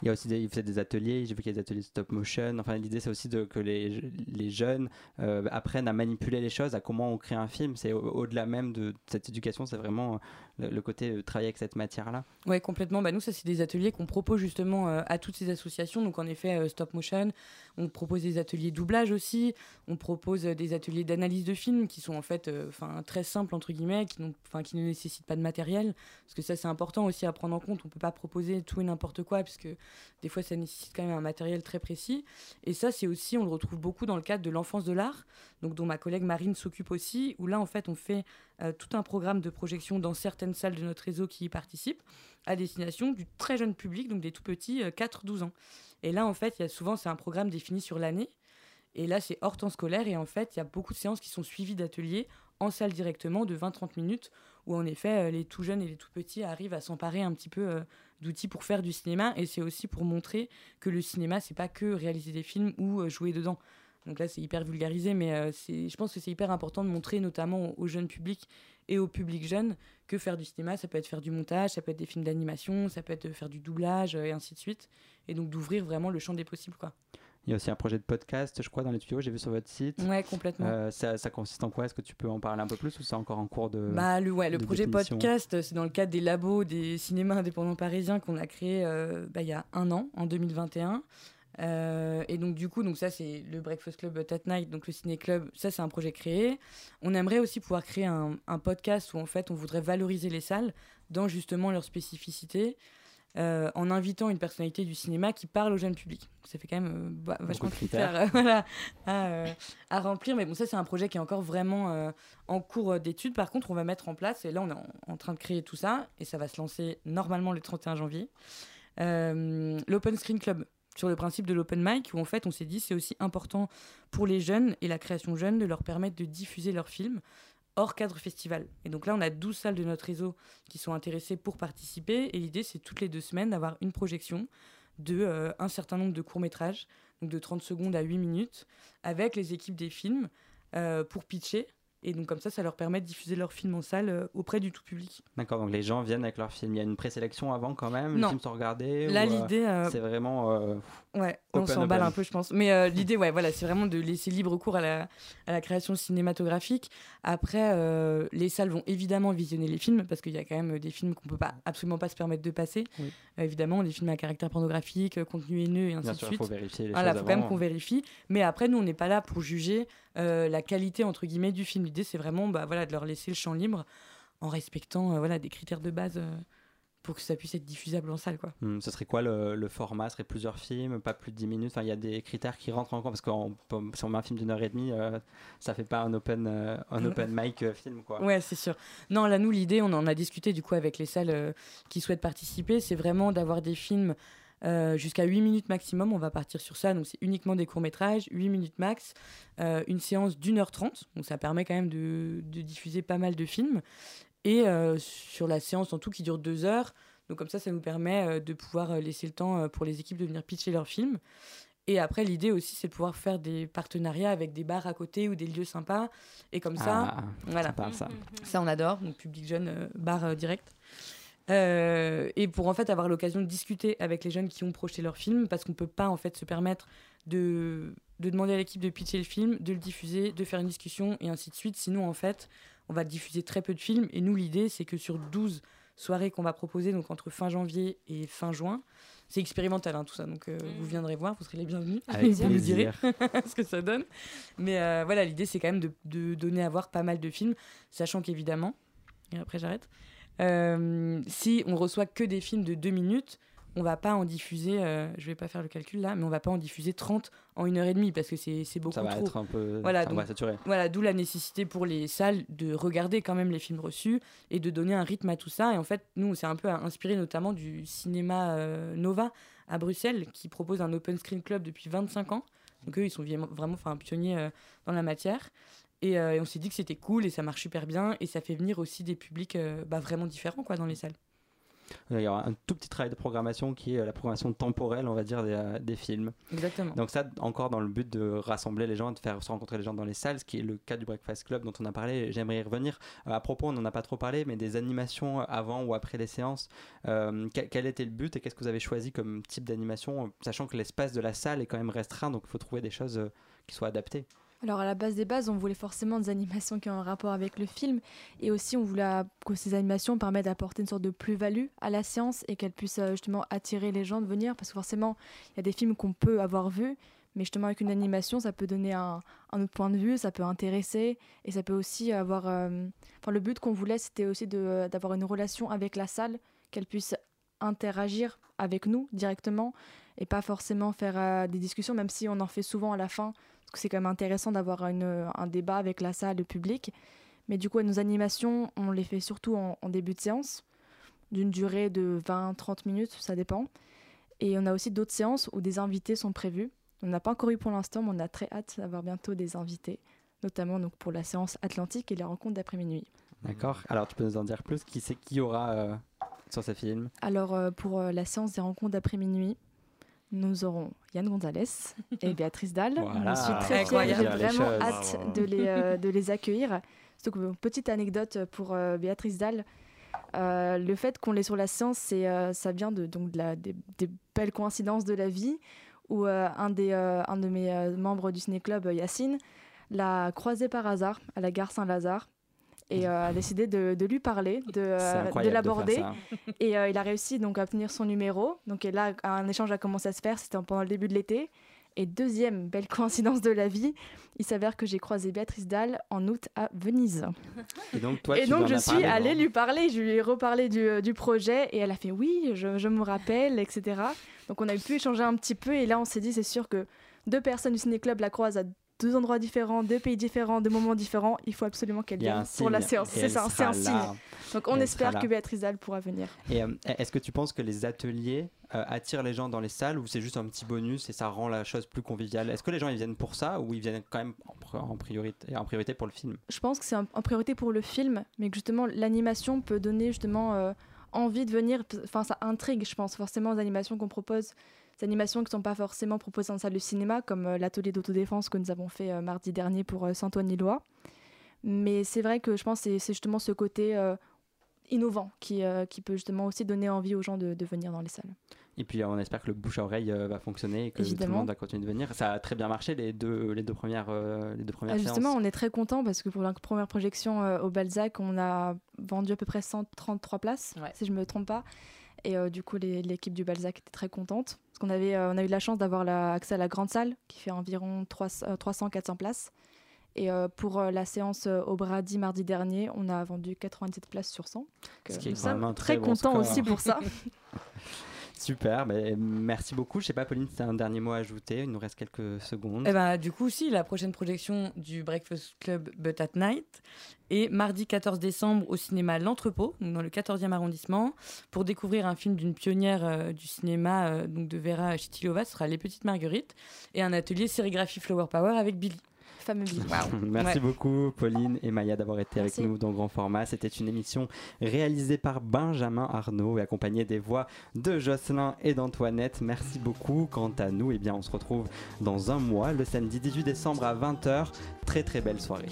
Il y a aussi des, il des ateliers, j'ai vu qu'il y a des ateliers de stop motion. Enfin, l'idée, c'est aussi que les, les jeunes euh, apprennent à manipuler les choses, à comment on crée un film. C'est au- au-delà même de cette éducation, c'est vraiment le, côté euh, travailler avec cette matière-là. Oui, complètement. Bah, nous, ça, c'est des ateliers qu'on propose justement euh, à toutes ces associations. Donc, en effet, euh, stop motion. On propose des ateliers doublage aussi. On propose des ateliers d'analyse de films qui sont en fait très simples, entre guillemets, qui, qui ne nécessitent pas de matériel. Parce que ça, c'est important aussi à prendre en compte. On ne peut pas proposer tout et n'importe quoi, puisque des fois, ça nécessite quand même un matériel très précis. Et ça, c'est aussi, on le retrouve beaucoup dans le cadre de l'enfance de l'art, donc dont ma collègue Marine s'occupe aussi, où là, en fait, on fait euh, tout un programme de projection dans certaines salles de notre réseau qui y participent, à destination du très jeune public, donc des tout petits, euh, 4-12 ans. Et là, en fait, il y a souvent, c'est un programme défini sur l'année. Et là, c'est hors temps scolaire. Et en fait, il y a beaucoup de séances qui sont suivies d'ateliers en salle directement de 20-30 minutes, où en effet, euh, les tout jeunes et les tout petits arrivent à s'emparer un petit peu euh, d'outils pour faire du cinéma. Et c'est aussi pour montrer que le cinéma, c'est pas que réaliser des films ou jouer dedans. Donc là, c'est hyper vulgarisé, mais euh, je pense que c'est hyper important de montrer, notamment aux jeunes publics et au public jeune, que faire du cinéma, ça peut être faire du montage, ça peut être des films d'animation, ça peut être faire du doublage, euh, et ainsi de suite. Et donc d'ouvrir vraiment le champ des possibles, quoi. Il y a aussi un projet de podcast, je crois, dans les tuyaux, j'ai vu sur votre site. Ouais, complètement. Euh, ça, ça consiste en quoi? Est-ce que tu peux en parler un peu plus ou c'est encore en cours de. Bah, le, ouais, le projet définition? podcast, euh, c'est dans le cadre des labos des cinémas indépendants parisiens qu'on a créé euh, bah, il y a un an, en 2021. Euh, et donc du coup, donc ça c'est le Breakfast Club at Night, donc le ciné club. Ça c'est un projet créé. On aimerait aussi pouvoir créer un, un podcast où en fait on voudrait valoriser les salles dans justement leur spécificité, euh, en invitant une personnalité du cinéma qui parle au jeune public. Ça fait quand même euh, bah, vachement de critères. euh, voilà, à, à remplir. Mais bon, ça c'est un projet qui est encore vraiment euh, en cours d'étude. Par contre, on va mettre en place, et là on est en, en train de créer tout ça, et ça va se lancer normalement le 31 janvier, l'Open Screen Club sur le principe de l'open mic, où en fait on s'est dit c'est aussi important pour les jeunes et la création jeune de leur permettre de diffuser leurs films hors cadre festival. Et donc là, on a 12 salles de notre réseau qui sont intéressées pour participer. Et l'idée, c'est toutes les deux semaines d'avoir une projection de euh, un certain nombre de courts-métrages, donc de 30 secondes à 8 minutes, avec les équipes des films euh, pour pitcher. Et donc comme ça, ça leur permet de diffuser leurs films en salle euh, auprès du tout public. D'accord, donc les gens viennent avec leur film. Il y a une présélection avant quand même Les Non. films sont regardés Là, euh, l'idée, euh, c'est vraiment. euh, Ouais, on Open, s'emballe open. un peu, je pense. Mais euh, l'idée, ouais, voilà, c'est vraiment de laisser libre cours à la, à la création cinématographique. Après, les salles vont évidemment visionner les films parce qu'il y a quand même des films qu'on peut pas absolument pas se permettre de passer. Oui. Évidemment, des films à caractère pornographique, contenu haineux et ainsi Bien de sûr, il suite. faut vérifier les Voilà, choses faut quand même qu'on vérifie. Mais après, nous, on n'est pas là pour juger euh, la qualité entre guillemets du film. L'idée, c'est vraiment, bah voilà, de leur laisser le champ libre en respectant, euh, voilà, des critères de base. euh, pour que ça puisse être diffusable en salle, quoi. Hmm, ce serait quoi le, le format? Ce serait plusieurs films, pas plus de 10 minutes? Enfin, il y a des critères qui rentrent en compte parce que si on met un film d'une heure et demie, euh, ça fait pas un open, un open mic film, quoi. Ouais, c'est sûr. Non, là, nous, l'idée, on en a discuté du coup avec les salles qui souhaitent participer, c'est vraiment d'avoir des films euh, jusqu'à 8 minutes maximum. On va partir sur ça. Donc, c'est uniquement des courts-métrages, 8 minutes max, euh, une séance d'une heure trente. Donc, ça permet quand même de, de diffuser pas mal de films. Et euh, sur la séance en tout qui dure deux heures. Donc, comme ça, ça nous permet de pouvoir laisser le temps pour les équipes de venir pitcher leurs films. Et après, l'idée aussi, c'est de pouvoir faire des partenariats avec des bars à côté ou des lieux sympas. Et comme ça, Ah, voilà. sympa, ça. Ça, on adore. Donc, public jeune, euh, bar euh, direct. Euh, et pour en fait avoir l'occasion de discuter avec les jeunes qui ont projeté leur film, parce qu'on peut pas en fait se permettre de, de demander à l'équipe de pitcher le film, de le diffuser, de faire une discussion et ainsi de suite. Sinon, en fait, on va diffuser très peu de films. Et nous, l'idée, c'est que sur 12 soirées qu'on va proposer, donc entre fin janvier et fin juin, c'est expérimental hein, tout ça, donc euh, vous viendrez voir, vous serez les bienvenus. Avec vous nous direz ce que ça donne. Mais euh, voilà, l'idée c'est quand même de, de donner à voir pas mal de films, sachant qu'évidemment, et après j'arrête, euh, si on reçoit que des films de deux minutes, on va pas en diffuser, euh, je vais pas faire le calcul là, mais on va pas en diffuser 30 en une heure et demie parce que c'est c'est beaucoup Ça va trop. être un peu. Voilà, ça va donc- saturer. Voilà, d'où la nécessité pour les salles de regarder quand même les films reçus et de donner un rythme à tout ça. Et en fait, nous, on s'est un peu inspiré notamment du cinéma euh, Nova à Bruxelles, qui propose un open screen club depuis 25 ans. Donc eux, ils sont vraiment, enfin, pionniers euh, dans la matière. Et, euh, et on s'est dit que c'était cool et ça marche super bien. Et ça fait venir aussi des publics euh, bah, vraiment différents quoi, dans les salles. Il y aura un tout petit travail de programmation qui est euh, la programmation temporelle, on va dire, des, des films. Exactement. Donc ça, encore dans le but de rassembler les gens, de faire se rencontrer les gens dans les salles, ce qui est le cas du Breakfast Club dont on a parlé, j'aimerais y revenir. À propos, on n'en a pas trop parlé, mais des animations avant ou après les séances, euh, quel, était le but et qu'est-ce que vous avez choisi comme type d'animation, sachant que l'espace de la salle est quand même restreint, donc il faut trouver des choses qui soient adaptées? Alors à la base des bases, on voulait forcément des animations qui ont un rapport avec le film et aussi on voulait que ces animations permettent d'apporter une sorte de plus-value à la séance et qu'elles puissent euh, justement attirer les gens de venir parce que forcément il y a des films qu'on peut avoir vus mais justement avec une animation ça peut donner un, autre point de vue, ça peut intéresser et ça peut aussi avoir... euh, Enfin le but qu'on voulait c'était aussi euh, d'avoir une relation avec la salle, qu'elle puisse interagir avec nous directement et pas forcément faire des discussions même si on en fait souvent à la fin que c'est quand même intéressant d'avoir une- un débat avec la salle, le public. Mais du coup, nos animations, on les fait surtout en, en début de séance, d'une durée de 20-30 minutes, ça dépend. Et on a aussi d'autres séances où des invités sont prévus. On n'a pas encore eu pour l'instant, mais on a très hâte d'avoir bientôt des invités, notamment donc pour la séance Atlantique et les rencontres d'après-minuit. D'accord Alors tu peux nous en dire plus? Qui c'est qui aura euh, sur ces films Alors, euh, pour euh, la séance des rencontres d'après-minuit, nous aurons Yann Gonzalez et Béatrice Dalle. Voilà. Je suis très fière j'ai vraiment hâte de les, euh, de les accueillir. Surtout que, petite anecdote pour euh, Béatrice Dalle. euh, le fait qu'on l'ait sur la séance, c'est, euh, ça vient de, donc, de la, des, des belles coïncidences de la vie où euh, un, des, euh, un de mes euh, membres du ciné-club, euh, Yacine, l'a croisé par hasard à la gare Saint-Lazare et euh, a décidé de, de lui parler, de, euh, de l'aborder. Et euh, il a réussi donc à obtenir son numéro. Donc et là, un échange a commencé à se faire. C'était pendant le début de l'été. Et deuxième belle coïncidence de la vie, il s'avère que j'ai croisé Béatrice Dalle en août à Venise. Et donc toi, et tu donc je suis allée lui parler, je lui ai reparlé du, du projet et elle a fait oui, je, je me rappelle, etc. Donc on a pu échanger un petit peu et là on s'est dit c'est sûr que deux personnes du ciné-club la croisent à deux endroits différents, deux pays différents, deux moments différents. Il faut absolument qu'elle vienne pour la séance. C'est ça, c'est un signe. Donc on espère que. Béatrice Dalle pourra venir. Et euh, est-ce que tu penses que les ateliers euh, attirent les gens dans les salles ou c'est juste un petit bonus et ça rend la chose plus conviviale? Est-ce que les gens ils viennent pour ça ou ils viennent quand même en, pr- en priorité, en priorité pour le film? Je pense que c'est en en priorité pour le film, mais que justement l'animation peut donner justement euh, envie de venir. Enfin, ça intrigue, je pense. Forcément, les animations qu'on propose, animations qui ne sont pas forcément proposées en salle de cinéma, comme euh, l'atelier d'autodéfense que nous avons fait euh, mardi dernier pour euh, Saint-Ouen-Lillois. Mais c'est vrai que je pense que c'est- justement ce côté euh, innovant qui, euh, qui peut justement aussi donner envie aux gens de, de venir dans les salles. Et puis on espère que le bouche à oreille euh, va fonctionner et que tout le Évidemment. monde va continuer de venir. Ça a très bien marché les deux, les deux premières, euh, les deux premières Ah, justement, séances. on est très content parce que pour la première projection euh, au Balzac, on a vendu à peu près 133 places, si je me trompe pas. Et euh, du coup, l'équipe du Balzac était très contente parce qu'on avait, euh, on a eu la chance d'avoir accès à la grande salle qui fait environ 300-400 places. Et euh, pour euh, la séance euh, au Brady mardi dernier, on a vendu 97 places sur 100. Donc, Ce euh, qui est nous sommes très très bon contents score. aussi pour ça. Super, merci beaucoup. Je sais pas, Pauline, si tu as un dernier mot à ajouter. Il nous reste quelques secondes. Eh ben, du coup, si, la prochaine projection du Breakfast Club But at Night est mardi 14 décembre au cinéma L'Entrepôt, dans le 14e arrondissement, pour découvrir un film d'une pionnière euh, du cinéma, euh, donc de Vera Chitilova, ce sera Les Petites Marguerites, et un atelier sérigraphie Flower Power avec Billy. Fameux. Merci Ouais. beaucoup, Pauline et Maya, d'avoir été Merci. avec nous dans Grand Format. C'était une émission réalisée par Benjamin Arnaud et accompagnée des voix de Jocelyn et d'Antoinette. Merci beaucoup. Quant à nous, eh bien, on se retrouve dans un mois, le samedi 18 décembre à 20h. Très très belle soirée.